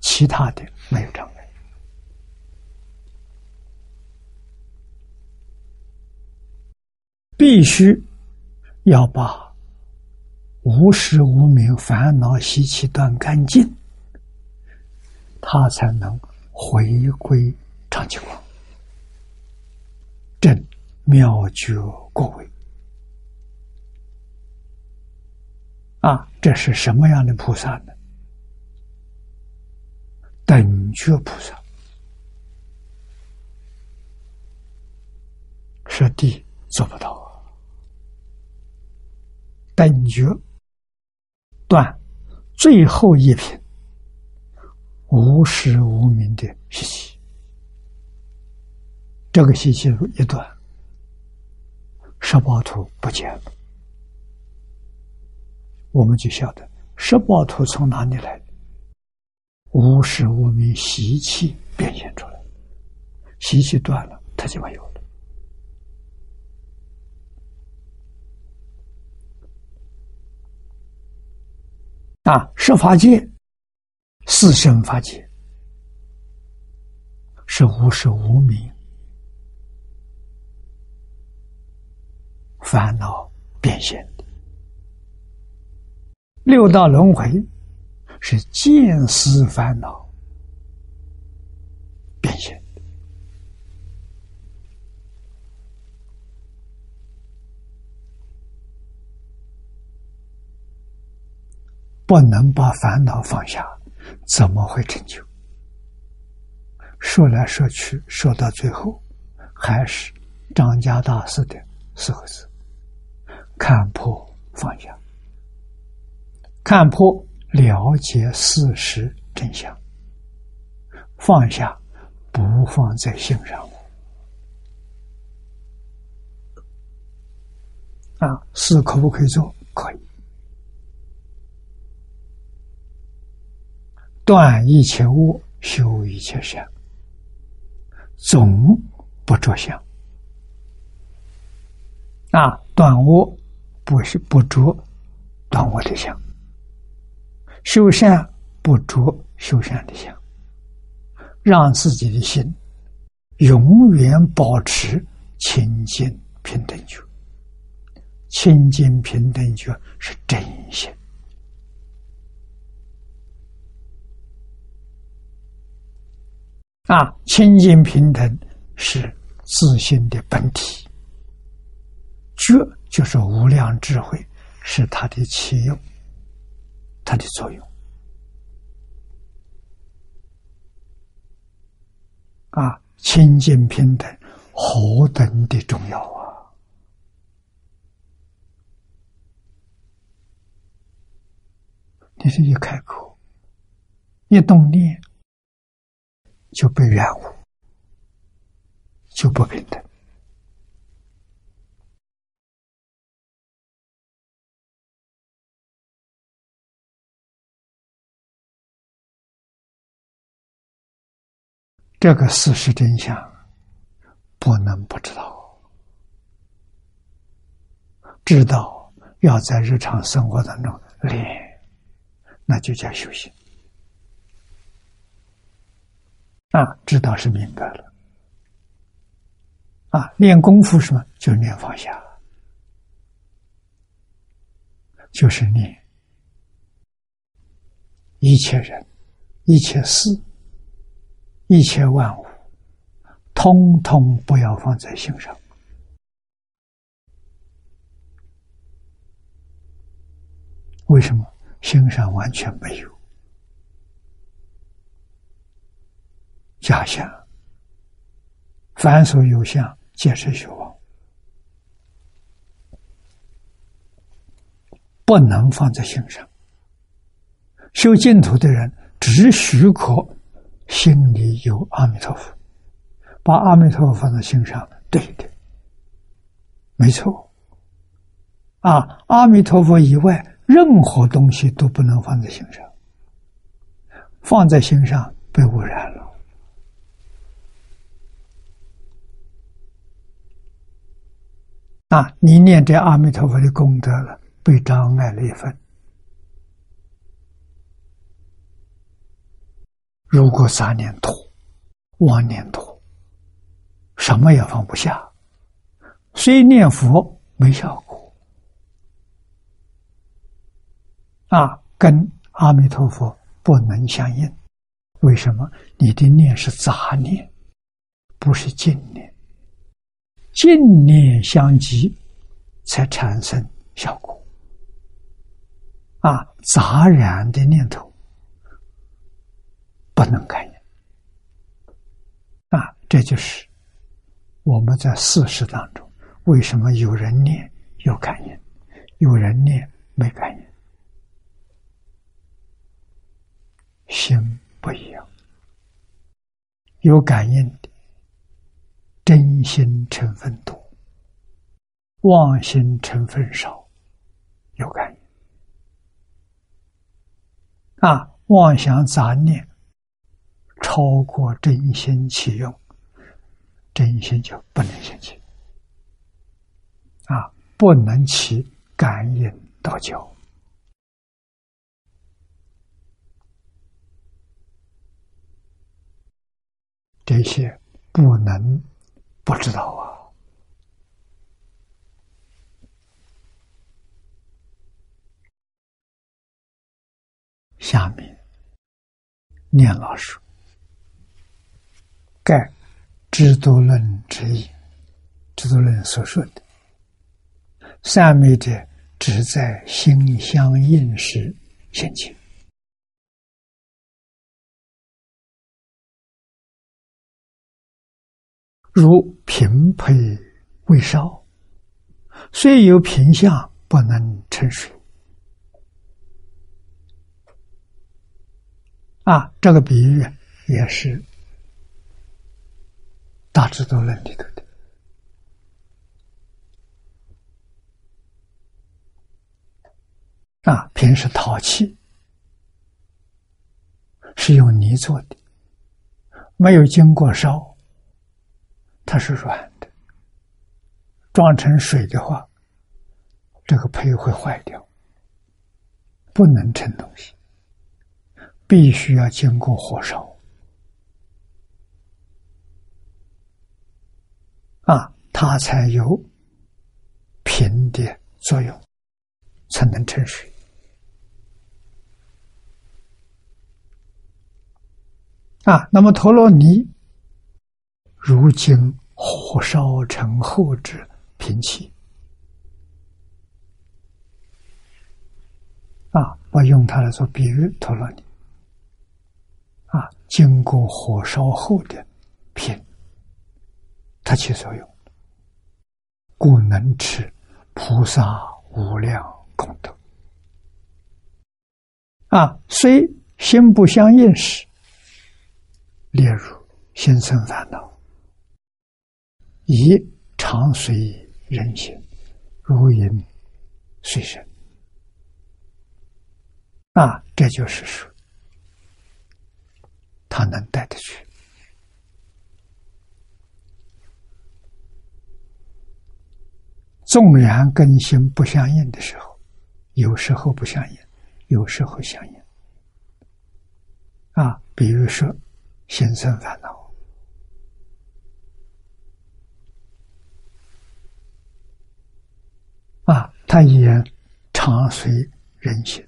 其他的没有障碍。必须要把无始无明烦恼习气断干净，他才能回归常寂光，正妙觉过位。啊，这是什么样的菩萨呢？等觉菩萨，是地做不到。等觉断最后一品无始无明的习气，这个习气一断，十八图不见了，我们就晓得十八图从哪里来的？无始无明习气变现出来，习气断了，它就没有。啊，十法界、四生法界是无始无明烦恼变现的；六道轮回是见思烦恼变现。不能把烦恼放下，怎么会成就？说来说去，说到最后，还是张家大师的四个字：看破放下。看破了解事实真相，放下不放在心上。啊，事可不可以做？可以。断一切恶，修一切善，总不着相。啊，断恶不是不着断恶的相，修善不着修善的相，让自己的心永远保持清净平等觉。清净平等觉是真心。啊，清净平等是自信的本体，觉就是无量智慧，是它的起用，它的作用。啊，清净平等何等的重要啊！你这一开口，一动念。就被染污，就不平等。这个事实真相不能不知道，知道要在日常生活当中练，那就叫修行。啊，知道是明白了。啊，练功夫什么？就是练放下，就是你一切人、一切事、一切万物，通通不要放在心上。为什么？心上完全没有。假相，凡所有相，皆是虚妄，不能放在心上。修净土的人，只许可心里有阿弥陀佛，把阿弥陀佛放在心上，对的，没错。啊，阿弥陀佛以外，任何东西都不能放在心上，放在心上被污染了。啊，你念这阿弥陀佛的功德了，被障碍了一份。如果杂念多、妄念多，什么也放不下，虽念佛没效果，啊，跟阿弥陀佛不能相应。为什么？你的念是杂念，不是净念，净念相继，才产生效果。啊，杂然的念头。不能感应啊！这就是我们在事实当中，为什么有人念有感应，有人念没感应？心不一样，有感应的真心成分多，妄心成分少，有感应啊！妄想杂念。超过真心起用，真心就不能兴起，啊，不能起感应道交，这些不能不知道啊。下面念老师。盖《制度论》之意，《制度论》所说的三昧者，只在心相应时现起，如平配未烧，虽有品相，不能成水。啊，这个比喻也是。大智度论里头的啊，平时陶器是用泥做的，没有经过烧，它是软的。装成水的话，这个胚会坏掉，不能盛东西，必须要经过火烧。啊，它才有平的作用，才能成水。啊，那么陀罗尼如今火烧成后之平气。啊，我用它来做比喻，陀罗尼啊，经过火烧后的平。它起作用，故能持菩萨无量功德。啊，虽心不相应时，例如心生烦恼，以常随人行，如影随身。啊，这就是说，他能带得去。纵然跟心不相应的时候，有时候不相应，有时候相应。啊，比如说心生烦恼，啊，他也常随人心。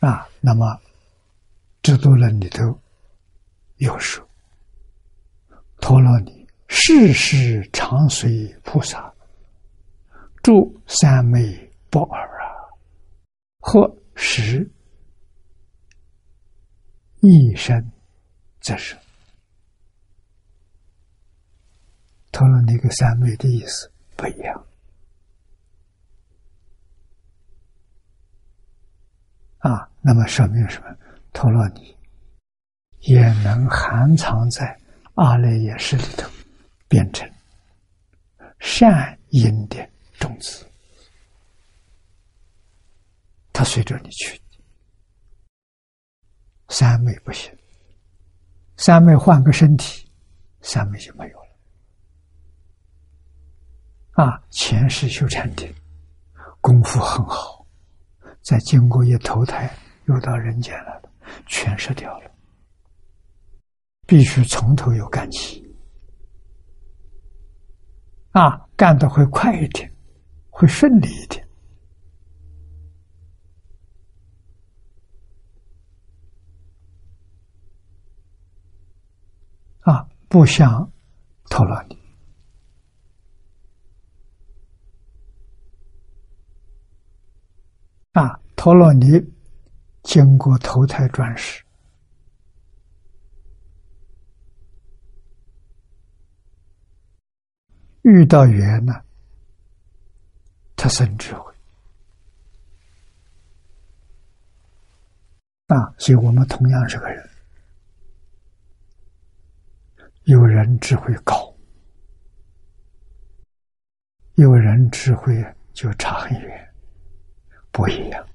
啊，那么制度论里头有说。陀罗尼，世世常随菩萨，住三昧不二啊！或时一生则是陀罗尼跟三昧的意思不一样啊。那么说明什么？陀罗尼也能含藏在。阿赖耶识里头，变成善因的种子，它随着你去。三昧不行，三昧换个身体，三昧就没有了。啊，前世修禅定，功夫很好，再经过一投胎又到人间来了，全失掉了。必须从头又干起，啊，干的会快一点，会顺利一点。啊，不像陀罗尼啊，陀罗尼经过投胎转世，遇到缘呢，他生智慧。啊，所以我们同样是个人。有人智慧高，有人智慧就差很远，不一样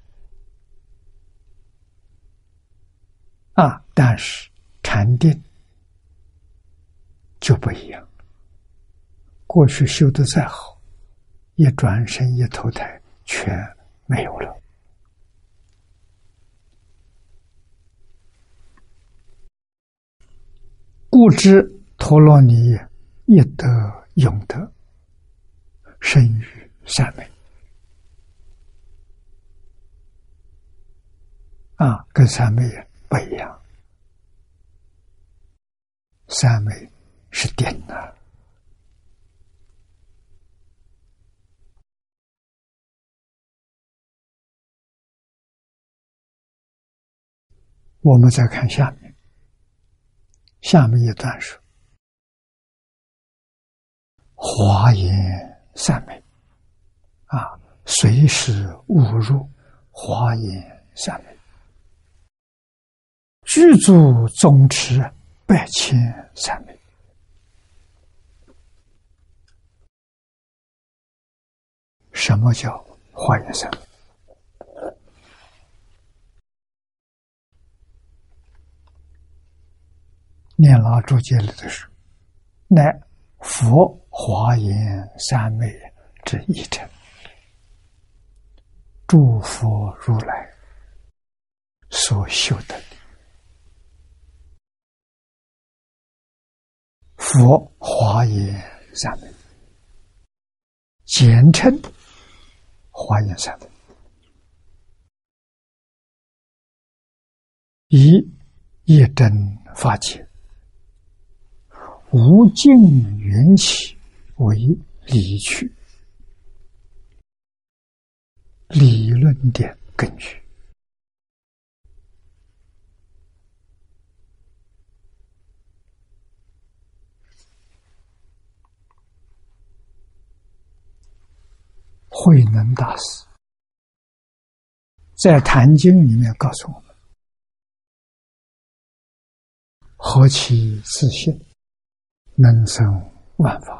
啊！但是禅定就不一样，过去修的再好，一转身一投胎，全没有了。故知。陀罗尼一德永德，生于三昧啊，跟三昧不一样。三昧是定啊。我们再看下面，下面一段说。华严三昧，啊，随时误入华严三昧，具足总持百千三昧。什么叫华严三昧？念老注解里的是，乃佛。华严三昧之一者，诸佛如来所修的佛华严三昧，简称华严三昧，以一真法界，无尽缘起。为理趣理论的根据，慧能大师在《坛经》里面告诉我们：“何其自信，能生万法。”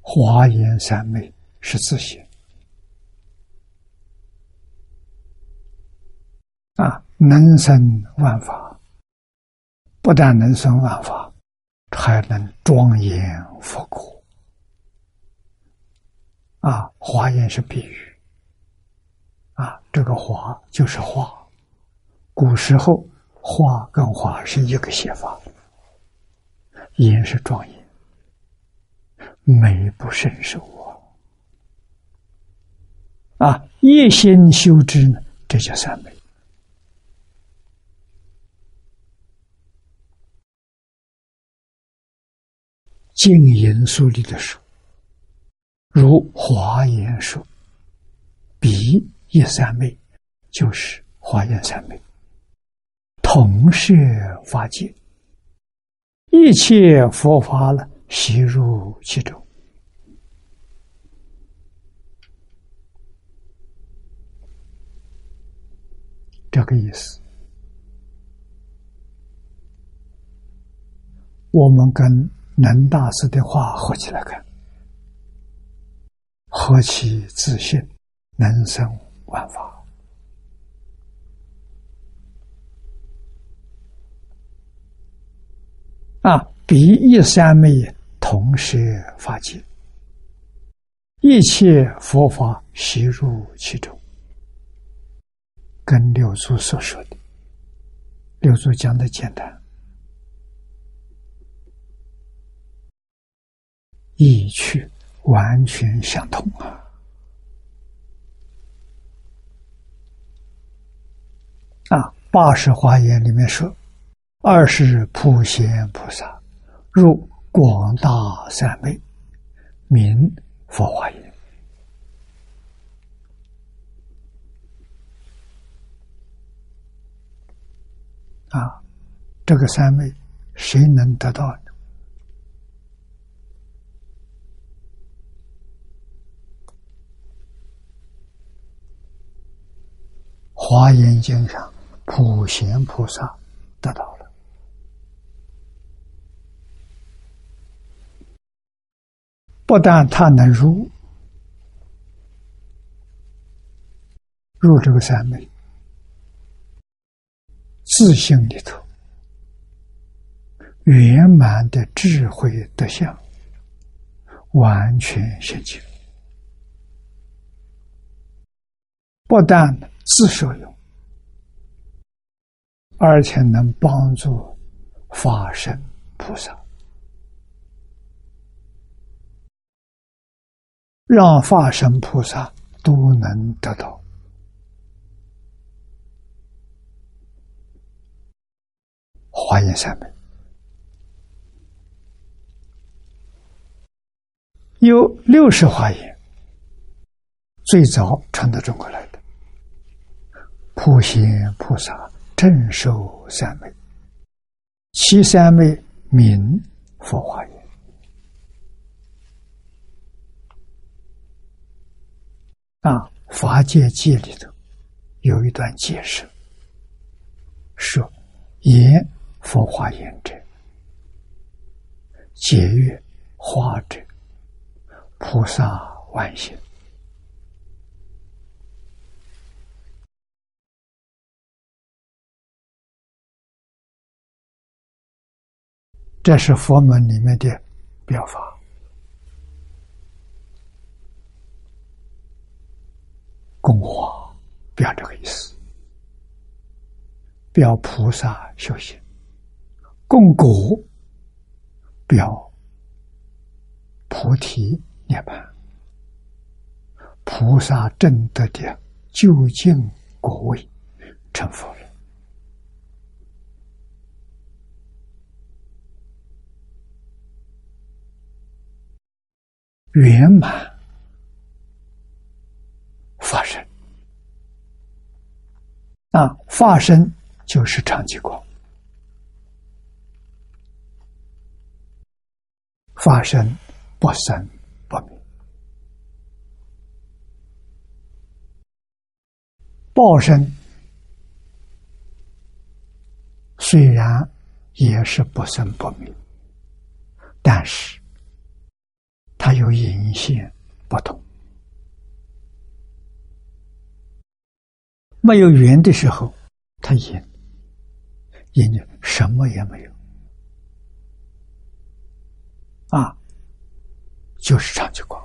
华严三昧是自信啊，能生万法，不但能生万法，才能庄严佛国啊。华严是比喻啊，这个华就是花，古时候花跟花是一个写法，严是庄严。美不胜收啊！啊，一心修之呢，这叫三昧。净言书里的书，如华严书，比一三昧，就是华严三昧，同是法界，一切佛法了。吸入其中，这个意思。我们跟能大师的话合起来看，何其自信，能生万法啊！比一三昧同摄法界，一切佛法悉入其中，跟六祖所说的。六祖讲的简单，意趣完全相同啊！啊，八十华严里面说，二是普贤菩萨入广大三昧，名佛华严。啊，这个三昧，谁能得到？华严经上，普贤菩萨得到了，不但他能入入这个三昧。自性里头圆满的智慧德相，完全现前，不但自受用，而且能帮助法身菩萨，让法身菩萨都能得到。华严三昧有六十华严，最早传到中国来普贤菩萨正受三昧，其三昧名佛华严啊，法界记里头有一段解释，说言。佛化言者，解曰化者，菩萨万行。这是佛门里面的表法，供化表这个意思，表菩萨修行。供果表菩提涅槃，菩萨正得的究竟果位成佛了，圆满发生啊，发生就是长期光。发生不生不灭，报身虽然也是不生不灭，但是它有隐现不同。没有缘的时候，它隐隐就什么也没有。啊，就是长期光，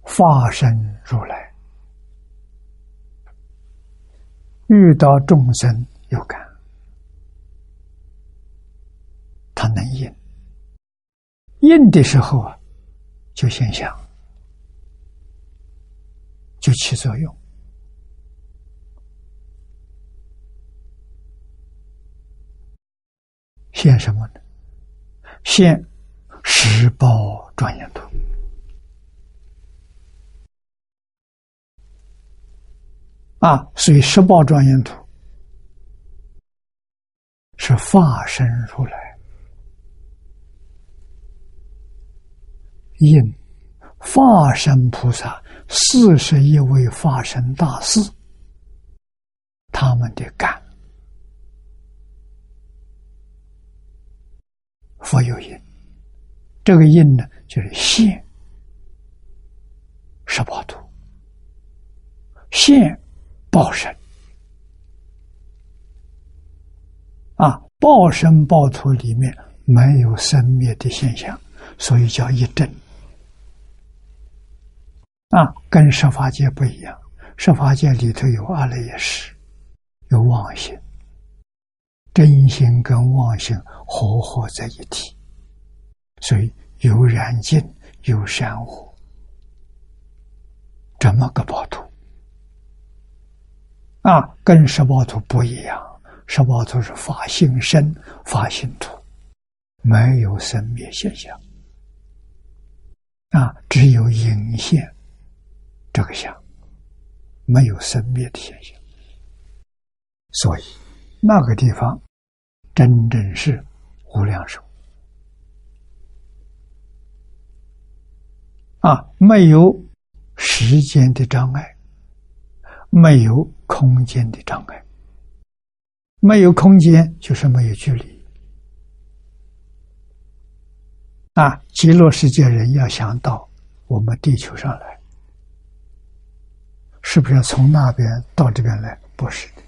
化身如来，遇到众生有感，他能应，应的时候啊，就现象，就起作用。现什么呢？现十报庄严图啊！所以十报庄严土是化身如来应法身菩萨四十一位法身大士，他们的感，佛有因，这个因呢，就是现十八图，现报身。啊，报身报土里面没有生灭的现象，所以叫一真。啊，跟十法界不一样，十法界里头有阿赖耶识，有妄心，真心跟妄心合合在一起，所以有染净，有善恶，这么个报土。啊，跟十八土不一样。十八图是法性身、法性土，没有生灭现象啊，只有隐现这个相，没有生灭的现象。所以那个地方真正是无量寿啊，没有时间的障碍，没有空间的障碍。没有空间，就是没有距离。啊，极乐世界人要想到我们地球上来，是不是要从那边到这边来？不是的，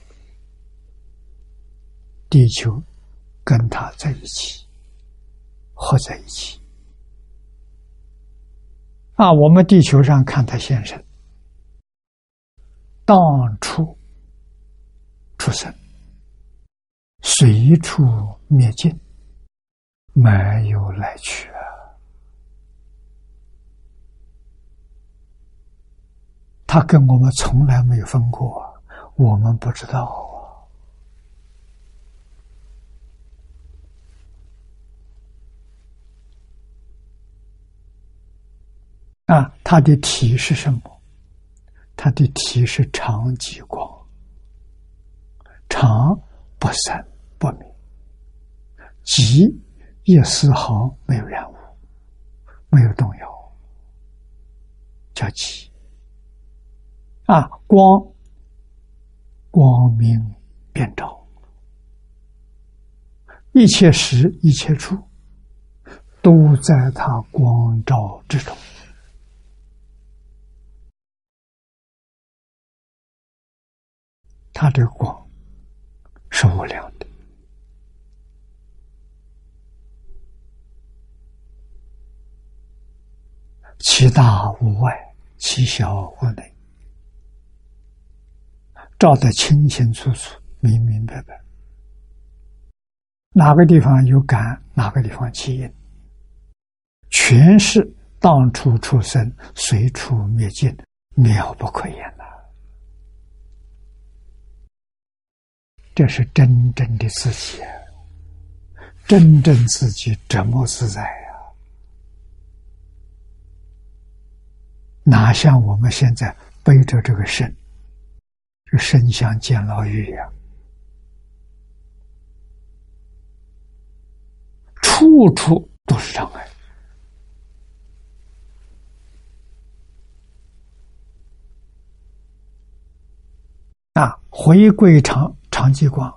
地球跟他在一起，合在一起。啊，我们地球上看他现身，当初出生。随处灭尽，没有来去啊！他跟我们从来没有分过，我们不知道啊！啊，他的体是什么？他的体是长极光，长不散。不明，极也丝毫没有染污，没有动摇，叫极。啊，光光明遍照，一切时一切处，都在它光照之中。它的光是无量的。其大无外，其小无内，照得清清楚楚、明明白白。哪个地方有感，哪个地方起因，全是当处出生，随处灭尽，妙不可言呐！这是真正的自己，真正自己怎么自在呀？哪像我们现在背着这个身，这身像监牢狱一样，处处都是障碍。啊，回归常长寂光，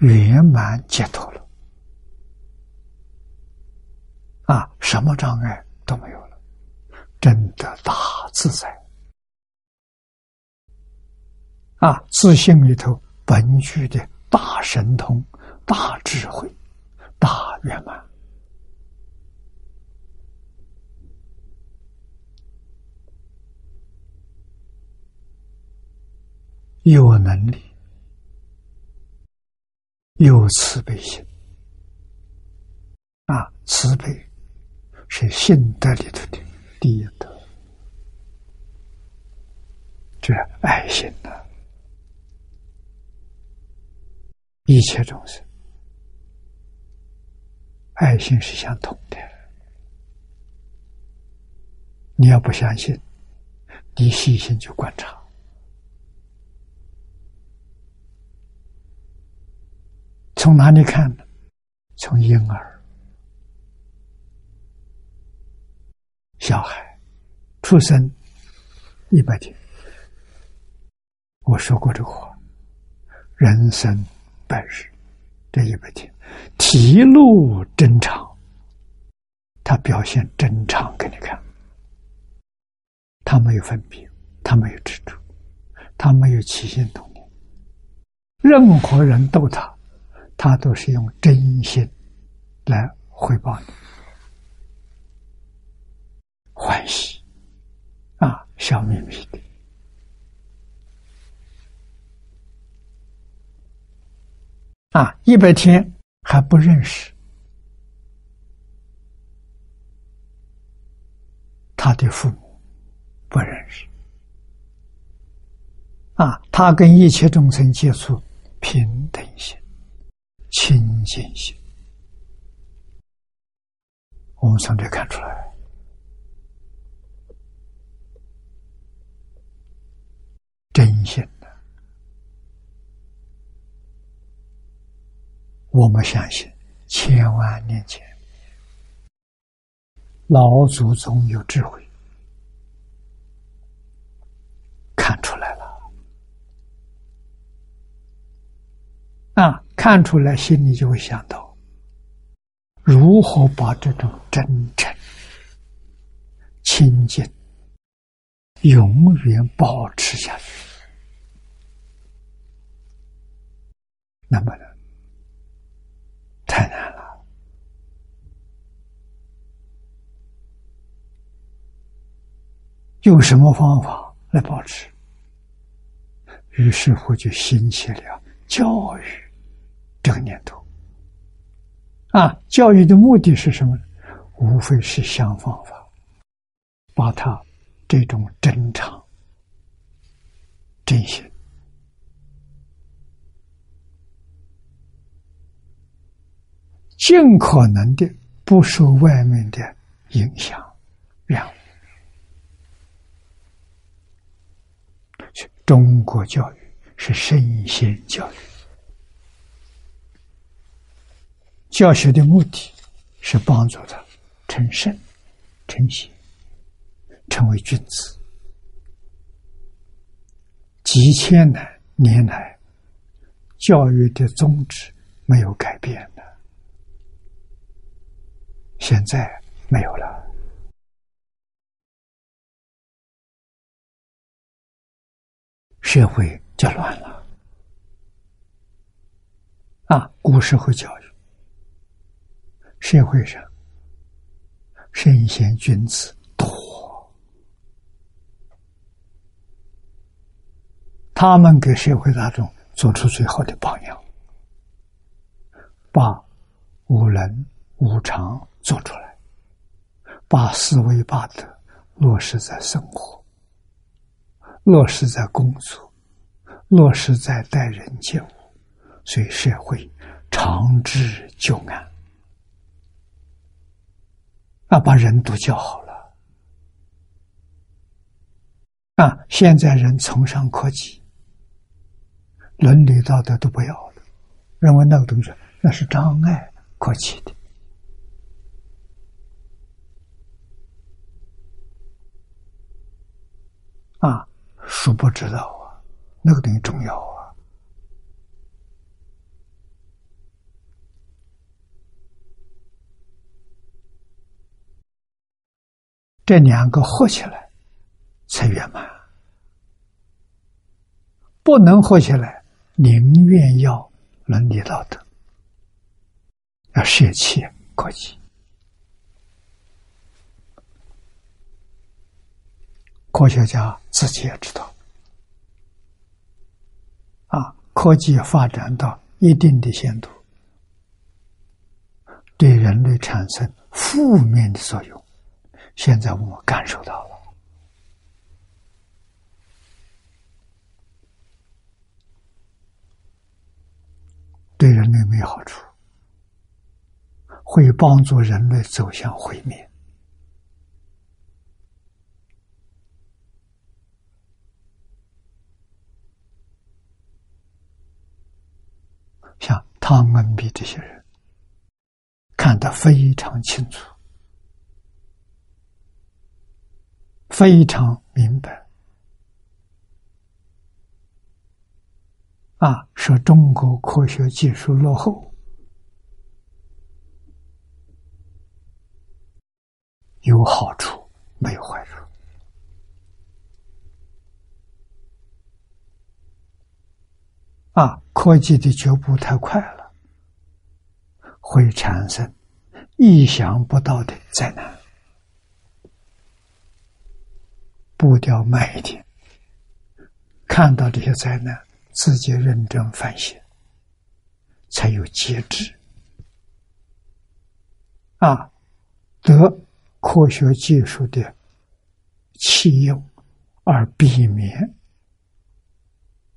圆满解脱了。啊，什么障碍都没有了。真的大自在啊！自信里头本具的大神通、大智慧、大圆满，有能力，有慈悲心啊！慈悲是信德里头的。第一德，这爱心的，一切众生，爱心是相通的。你要不相信，你细心去观察，从哪里看？从婴儿。小孩出生一百天。我说过这话，人生百日，这一百天，体露真常，他表现真常给你看，他没有分别，他没有执着，他没有起心动念，任何人逗他，他都是用真心来回报你，欢喜啊，笑眯眯的。啊，一百天还不认识他的父母，不认识。啊，他跟一切众生接触，平等、清净心，我们从这看出来，真心的。我们相信，千万年前老祖宗有智慧，看出来了。啊，看出来，心里就会想到，如何把这种真诚、清净永远保持下去。那么呢？太难了，用什么方法来保持？于是乎就兴起了教育这个念头。啊，教育的目的是什么呢？无非是想方法，把他这种真诚、真心。尽可能的不受外面的影响，让中国教育是圣贤教育，教学的目的是帮助他成圣、成贤、成为君子。几千年年来，教育的宗旨没有改变的。现在没有了，社会就乱了啊！古社会教育，社会上圣贤君子多，他们给社会大众做出最好的榜样，把五伦五常。做出来，把思维八德落实在生活，落实在工作，落实在待人接物，所以社会长治久安。啊，把人都教好了。啊，现在人崇尚科技，伦理道德都不要了，认为那个东西那是障碍科技的。啊，殊不知道啊，那个东西重要。这两个合起来才圆满，不能合起来，宁愿要伦理道德，要舍弃国际。科学家自己也知道，啊，科技发展到一定的限度，对人类产生负面的作用。现在我们感受到了，对人类没有好处，会帮助人类走向毁灭。像汤恩比这些人看得非常清楚，非常明白。啊，说中国科学技术落后，有好处，没有坏处。啊，科技的脚步太快了，会产生意想不到的灾难。步调慢一点，看到这些灾难，自己认真反省，才有节制。啊，得科学技术的启用，而避免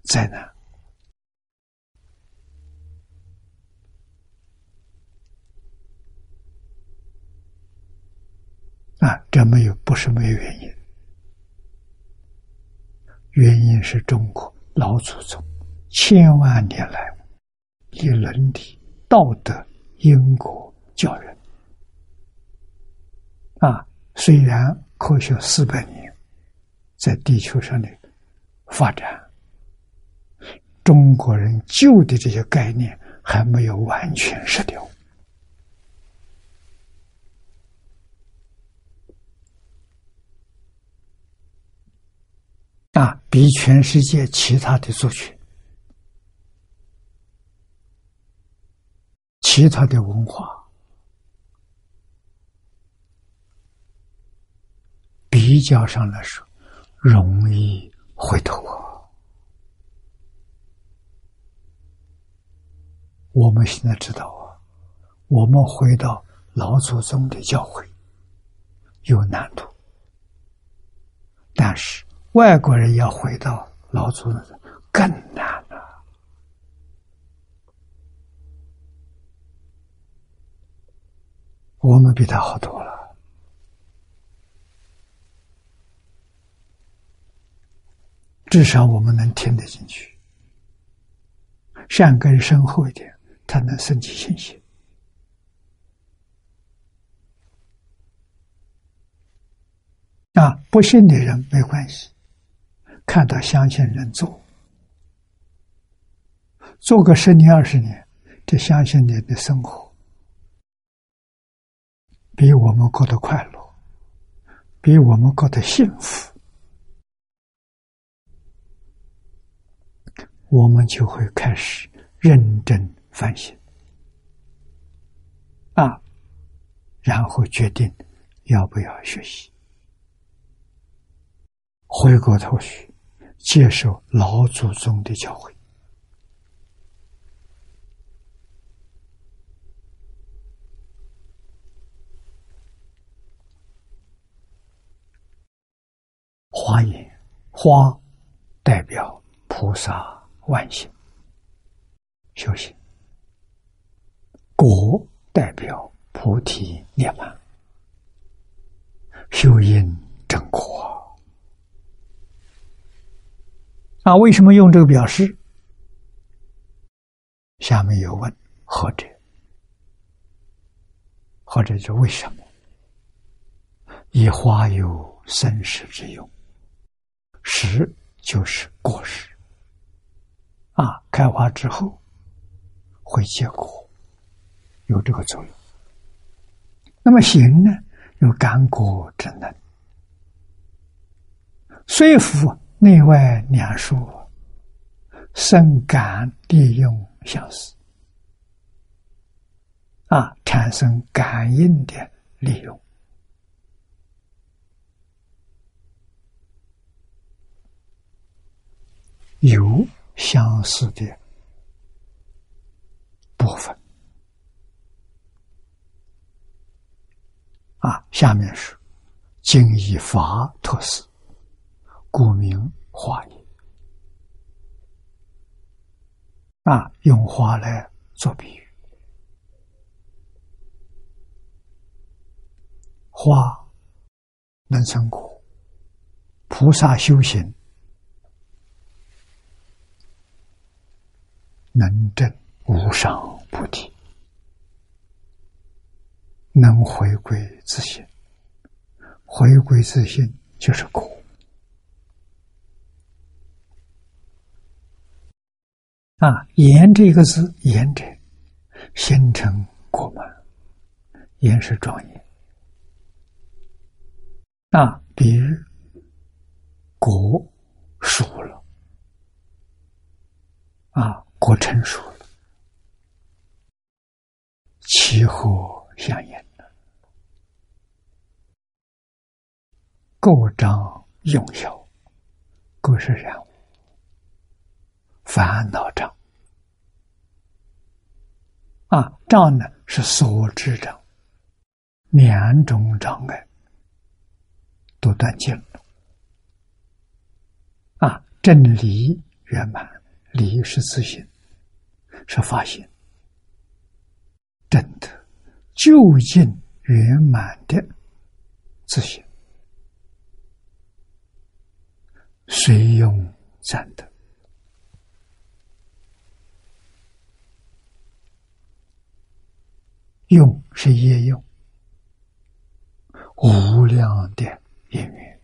灾难。啊，这没有不是没有原因，原因是中国老祖宗千万年来以伦理、道德、因果教人。啊，虽然科学四百年在地球上的发展，中国人旧的这些概念还没有完全失掉。啊，比全世界其他的族群、其他的文化比较上来说，容易回头啊。我们现在知道啊，我们回到老祖宗的教诲有难度，但是。外国人要回到老祖宗更难了，我们比他好多了，至少我们能听得进去，善根深厚一点，才能升起信心。啊，不信的人没关系。看到相信人做，做个十年二十年，这相信人的生活比我们过得快乐，比我们过得幸福，我们就会开始认真反省啊，然后决定要不要学习，回过头去。接受老祖宗的教诲，花言花代表菩萨万行。修行，果代表菩提涅槃。修因正果。啊，为什么用这个表示？下面有问，或者，或者是为什么？以花有生实之用，实就是果实。啊，开花之后会结果，有这个作用。那么行呢？有干果之能，说服。内外两术，生感利用相似，啊，产生感应的利用，有相似的部分，啊，下面是经以法特施。故名花也。啊，用花来做比喻，花能成果，菩萨修行能证无上菩提，能回归自信，回归自信就是果。啊，言这个字，言者，形成果满，言是庄严。啊，比如果熟了，啊，果成熟了，气候相应的，构障用效，故是然物。烦恼障啊，障呢是所知障，两种障碍都断尽了啊。正理圆满，理是自信，是发现，真的究竟圆满的自信，随用暂得。用是业用，无量的因缘，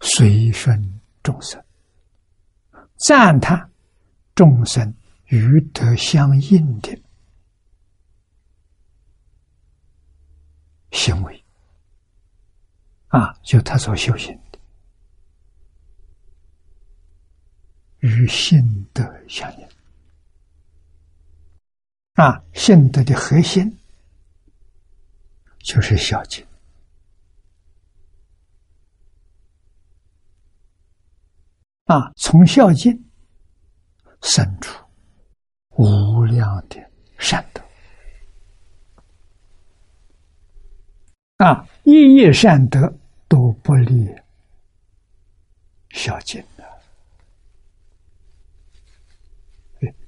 随顺众生，赞叹众生与德相应的行为，啊，就他所修行的。与性德相应。啊，性德的核心就是孝敬。啊，从孝敬生出无量的善德。啊，一业善德都不离孝敬。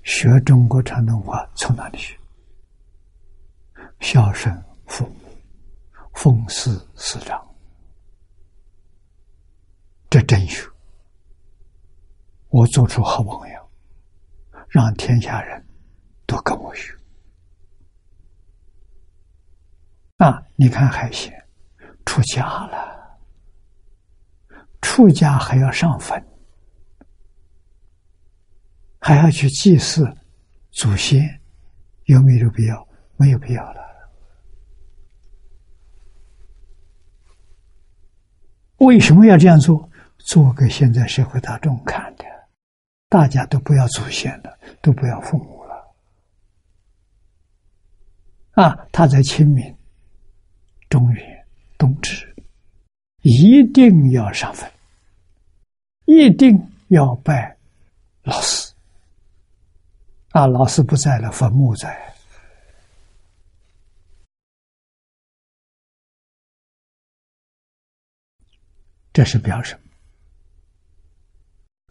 学中国传统文化从哪里学？孝顺父母，奉事师长，这真学。我做出好榜样，让天下人都跟我学。啊，你看海鲜，出家了，出家还要上坟。还要去祭祀祖先，有没有必要？没有必要了。为什么要这样做？做给现在社会大众看的，大家都不要祖先了，都不要父母了。啊，他在清明、中元、冬至，一定要上坟，一定要拜老师。啊，老师不在了，坟墓在，这是表什么？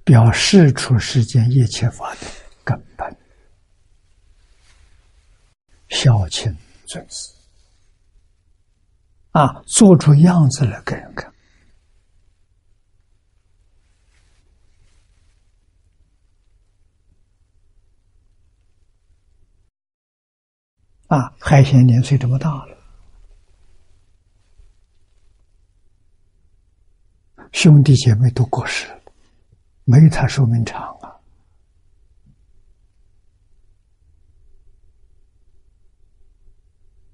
表示出世间一切法的根本，孝亲尊师，啊，做出样子来给人看。啊，海鲜年岁这么大了，兄弟姐妹都过世了，没他寿命长啊！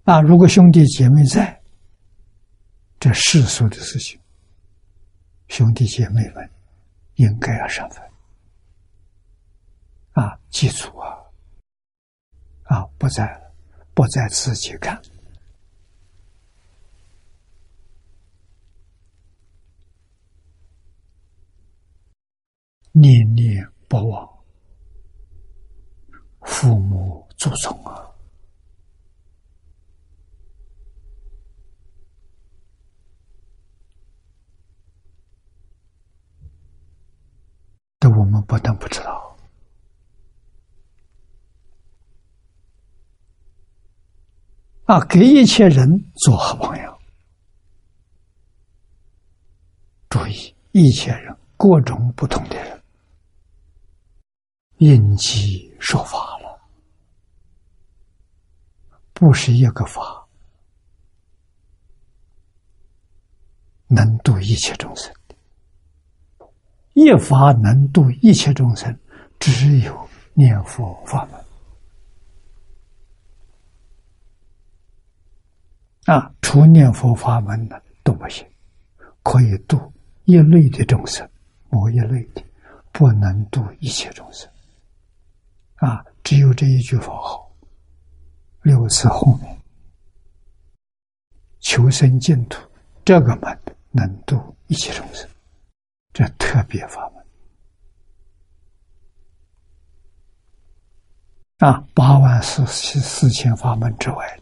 啊，如果兄弟姐妹在，这世俗的事情，兄弟姐妹们应该要上坟啊，祭祖啊，啊，不在了。不再自己干，念念不忘父母祖宗啊！这我们不但不知道。啊，给一切人做好榜样。注意，一切人，各种不同的人，应机说法了，不是一个法，能度一切众生，一法能度一切众生，只有念佛法门。啊，除念佛法门的都不行，可以度一类的众生，某一类的，不能度一切众生。啊，只有这一句佛号，六字后面，求生净土，这个门能度一切众生，这特别法门。啊，八万四四四千法门之外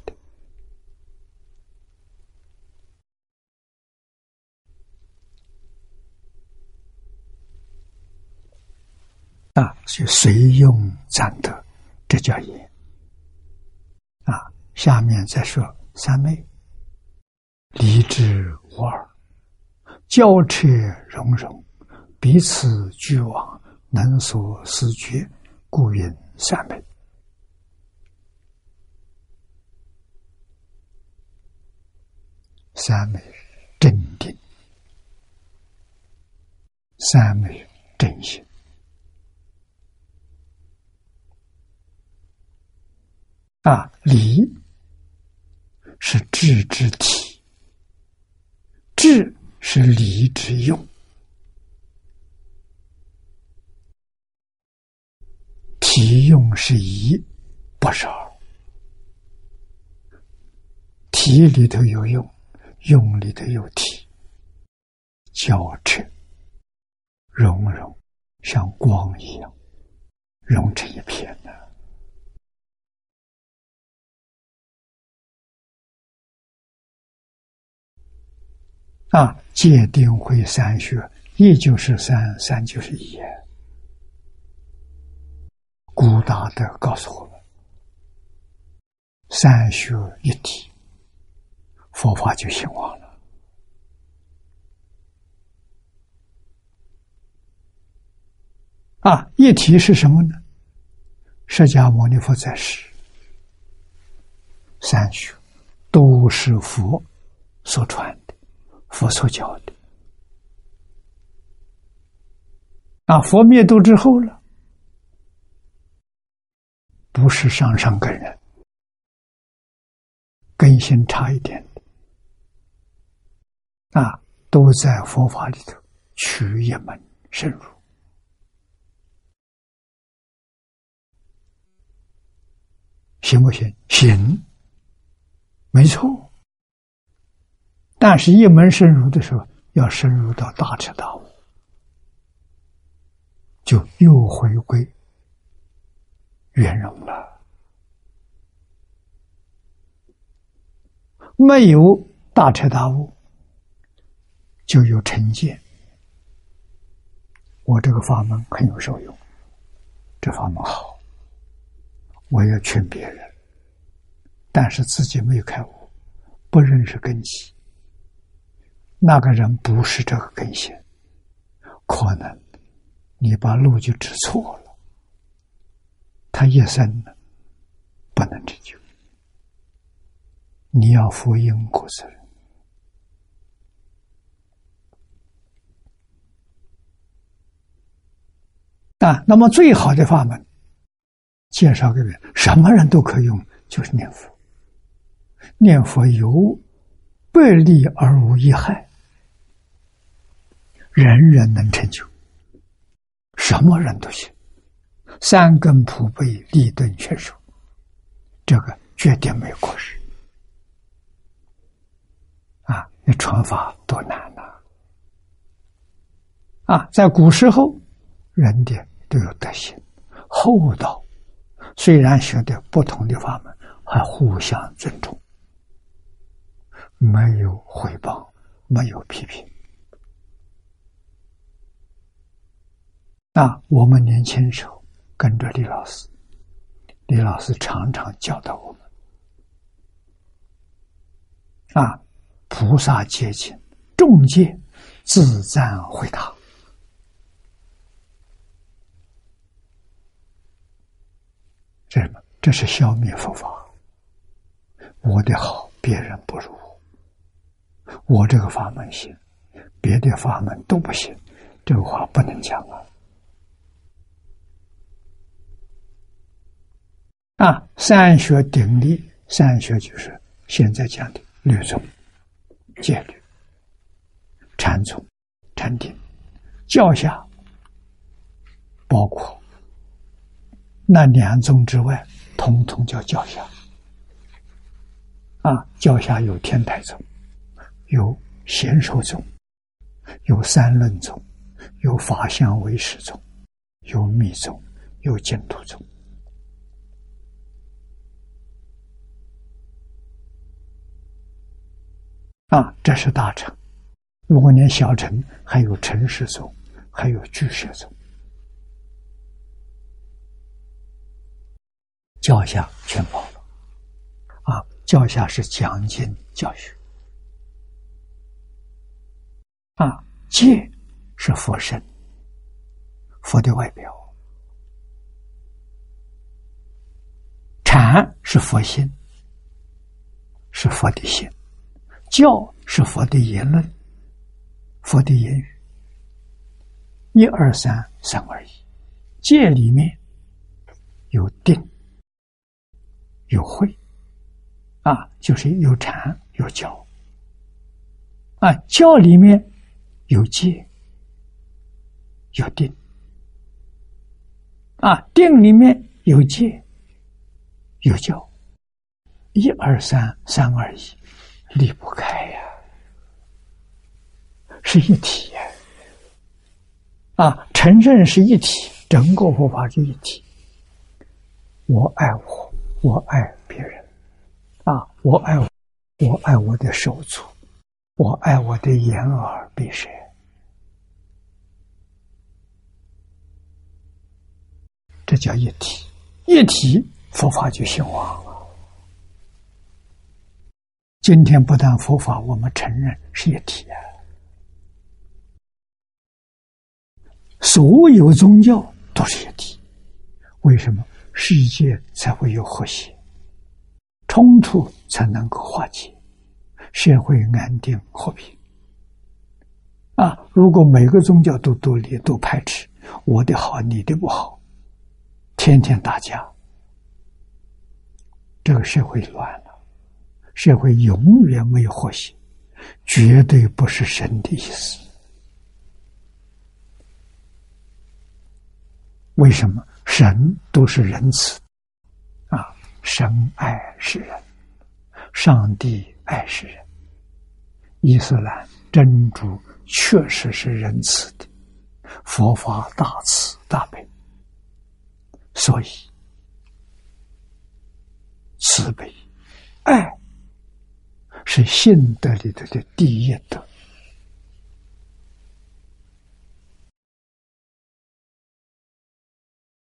啊，就随用暂得，这叫言。啊，下面再说三昧，离之无二，交彻融融，彼此俱往，能所思觉，故云三昧。三昧镇定，三昧正心。啊，理是智之体，智是理之用，体用是一，不是二。体里头有用，用里头有体，交织融融，像光一样，融成一片啊，界定会三学，一就是三，三就是一。古大德告诉我们，三学一体，佛法就兴旺了。啊，一体是什么呢？释迦牟尼佛在世，三学都是佛所传。佛所教的啊，佛灭度之后了，不是上上根人，根性差一点的啊，都在佛法里头取一门深入，行不行？行，没错。但是，一门深入的时候，要深入到大彻大悟，就又回归圆融了。没有大彻大悟，就有成见。我这个法门很有受用，这法门好，我要劝别人，但是自己没有开悟，不认识根基。那个人不是这个根性，可能你把路就指错了，他一生不能成就，你要负因果责任啊。那么最好的法门，介绍给别人，什么人都可以用，就是念佛。念佛有百利而无一害。人人能成就，什么人都行。三根普被，立顿全收，这个绝对没有过失。啊，那传法多难呐！啊，在古时候，人的都有德行，厚道，虽然学的不同的法门，还互相尊重，没有诽谤，没有批评。那我们年轻时候跟着李老师，李老师常常教导我们：啊，菩萨接近，众戒自赞回答。这什么？这是消灭佛法。我的好，别人不如我；我这个法门行，别的法门都不行，这个话不能讲啊！啊，三学定力，三学就是现在讲的律宗、戒律、禅宗、禅定、教下，包括那两宗之外，统统叫教下。啊，教下有天台宗，有贤受宗。有三论宗，有法相唯识宗，有密宗，有净土宗。啊，这是大乘。如果连小乘，还有尘世宗，还有巨舍宗。教下全包了。啊，教下是讲经教学。啊，戒是佛身，佛的外表；禅是佛心，是佛的心；教是佛的言论，佛的言语。一二三，三二一。戒里面有定，有慧，啊，就是有禅有教，啊，教里面。有戒，有定，啊，定里面有戒，有教，一二三，三二一，离不开呀，是一体呀，啊，承认是一体，整个佛法是一体。我爱我，我爱别人，啊，我爱我，我爱我的手足，我爱我的眼耳鼻舌。这叫一体，一体佛法就兴旺了。今天不但佛法，我们承认是一体啊。所有宗教都是一体，为什么世界才会有和谐，冲突才能够化解，社会安定和平？啊，如果每个宗教都独立、都排斥，我的好，你的不好。天天打架，这个社会乱了，社会永远没有和谐，绝对不是神的意思。为什么神都是仁慈啊？神爱世人，上帝爱世人，伊斯兰真主确实是仁慈的，佛法大慈大悲。所以，慈悲、爱是信德里头的第一德。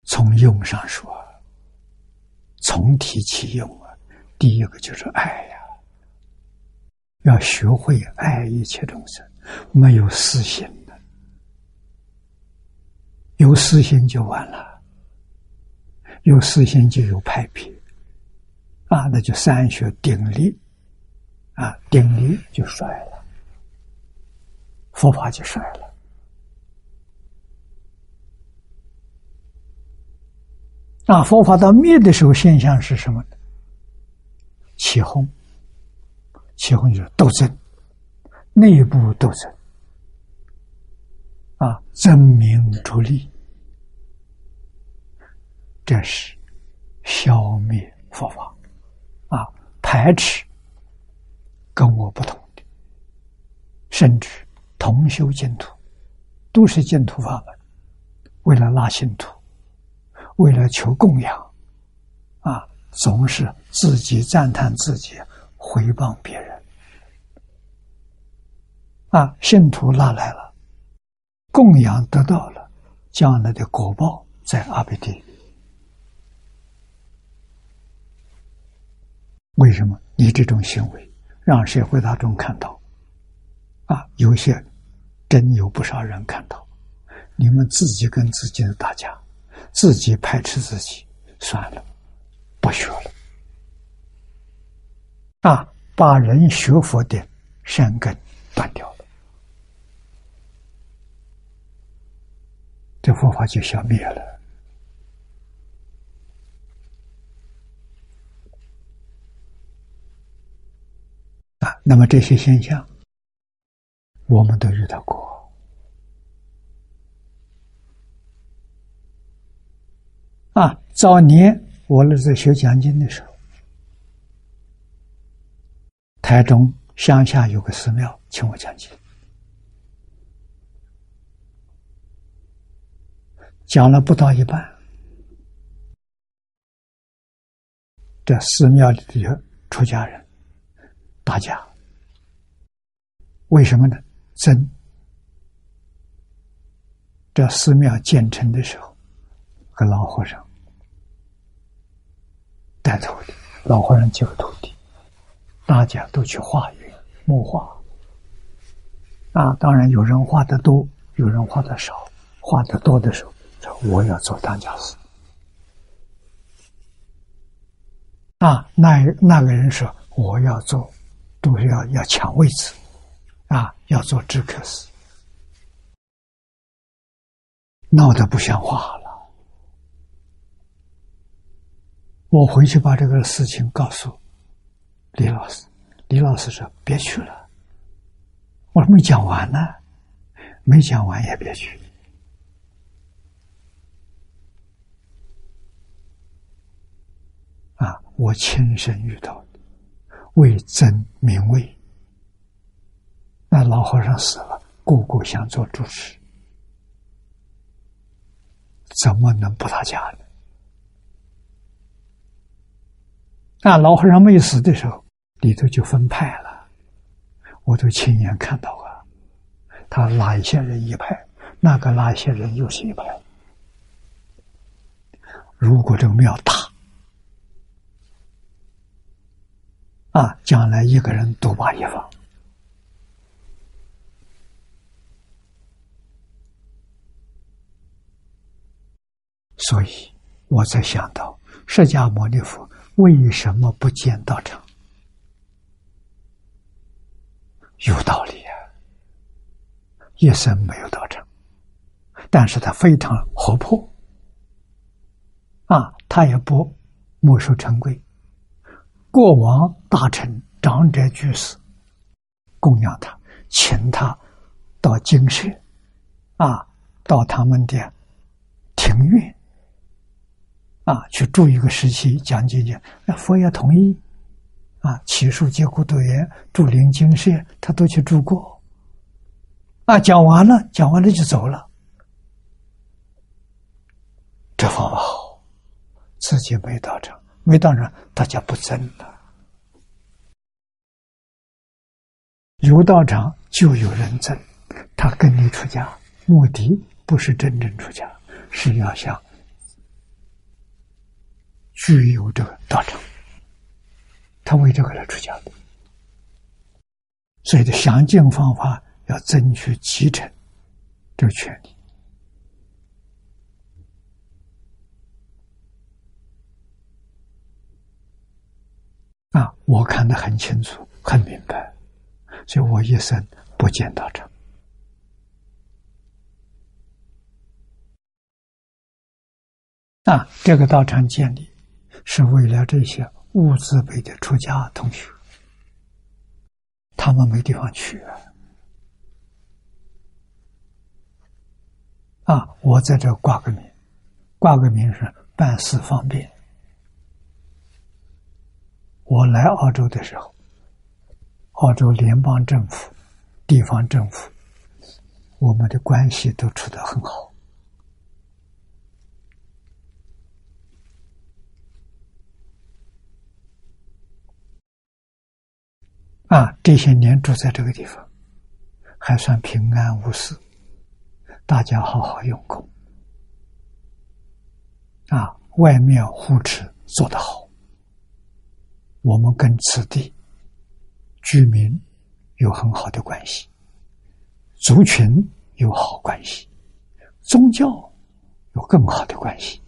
从用上说，从提起用啊，第一个就是爱呀，要学会爱一切众生，没有私心的，有私心就完了。有私心就有派别，啊，那就三学鼎立，啊，定力就衰了，佛法就衰了。啊，佛法到灭的时候，现象是什么？起哄，起哄就是斗争，内部斗争，啊，争名逐利。这是消灭佛法啊，排斥跟我不同的，甚至同修净土，都是净土法门，为了拉信徒，为了求供养，啊，总是自己赞叹自己，回谤别人，啊，信徒拉来了，供养得到了，将来的果报在阿鼻地。为什么你这种行为让社会大众看到。啊，有些真有不少人看到，你们自己跟自己的打架，自己排斥自己，算了，不学了。啊，把人学佛的善根断掉了，这佛法就消灭了。那么这些现象，我们都遇到过。啊，早年我儿子学讲经的时候，台中乡下有个寺庙请我讲经，讲了不到一半，这寺庙里的出家人打架，为什么呢？真，这寺庙建成的时候。个老和尚带徒弟，老和尚几个徒弟，大家都去化缘木画。啊，当然有人画的多，有人画的少。画的多的时候，说我要做当家师。啊，那那个人说我要做，都是要要抢位置，啊，要做知客师，闹得不像话了。我回去把这个事情告诉李老师，李老师说：“别去了。”我说：“没讲完呢，没讲完也别去。”啊，我亲身遇到的，为争名位，那老和尚死了，个个想做主持，怎么能不打架呢？那老和尚没死的时候，里头就分派了，我都亲眼看到啊，他哪一些人一派，那个哪一些人又是一派。如果这个庙大，啊，将来一个人独霸一方，所以我才想到释迦牟尼佛。为什么不见道场？有道理啊，一生没有道场，但是他非常活泼，啊，他也不没收成规，过往大臣、长者、居士供养他，请他到精舍，啊，到他们的庭院。啊，去住一个时期讲解讲，那佛也同意。啊，起树结孤独园、住灵精舍，他都去住过。啊，讲完了，讲完了就走了。这方法好，自己没到场，没到场，大家不争了。有道场就有人争，他跟你出家，目的不是真正出家，是要想。具有这个道场，他为这个来出家的，所以的详尽方法要争取继承这个权利啊！我看得很清楚，很明白，所以我一生不见道场啊！这个道场建立。是为了这些物资辈的出家同学，他们没地方去！啊，我在这挂个名，挂个名是办事方便。我来澳洲的时候，澳洲联邦政府、地方政府，我们的关系都处得很好。啊，这些年住在这个地方，还算平安无事。大家好好用功，啊，外面护持做得好，我们跟此地居民有很好的关系，族群有好关系，宗教有更好的关系，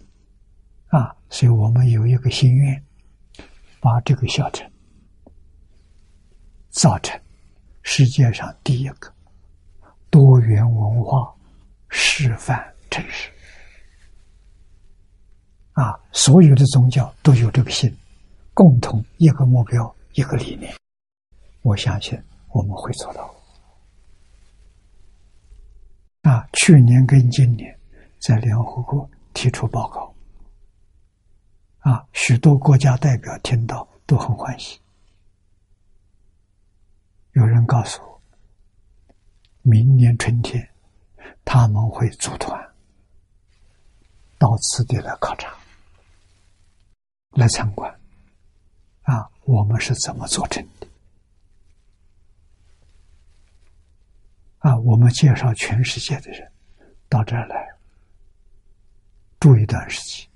啊，所以我们有一个心愿，把这个小城。造成世界上第一个多元文化示范城市。啊，所有的宗教都有这个心，共同一个目标，一个理念。我相信我们会做到。啊，去年跟今年在联合国提出报告，啊，许多国家代表听到都很欢喜。有人告诉我，明年春天他们会组团到此地来考察。来参观，啊，我们是怎么做成的？啊，我们介绍全世界的人到这儿来住一段时期，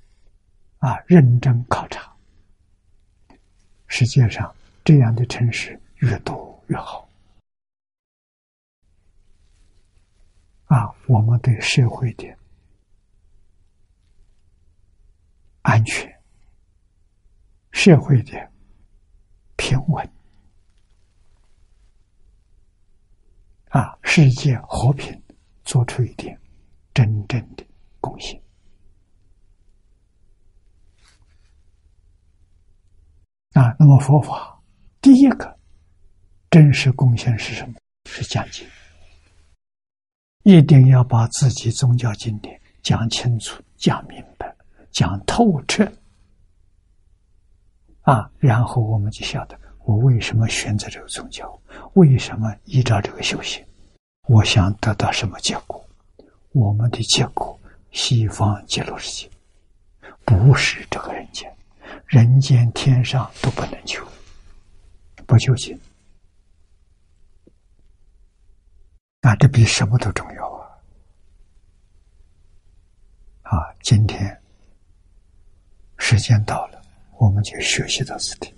啊，认真考察。世界上这样的城市越多越好，啊，我们对社会的安全。社会的平稳啊，世界和平做出一点真正的贡献啊。那么佛法第一个真实贡献是什么？是讲经，一定要把自己宗教经典讲清楚、讲明白、讲透彻。啊，然后我们就晓得我为什么选择这个宗教，为什么依照这个修行，我想得到什么结果？我们的结果，西方极乐世界，不是这个人间，人间天上都不能求，不求行。啊，这比什么都重要啊！啊，今天时间到了。我们就学习到此地。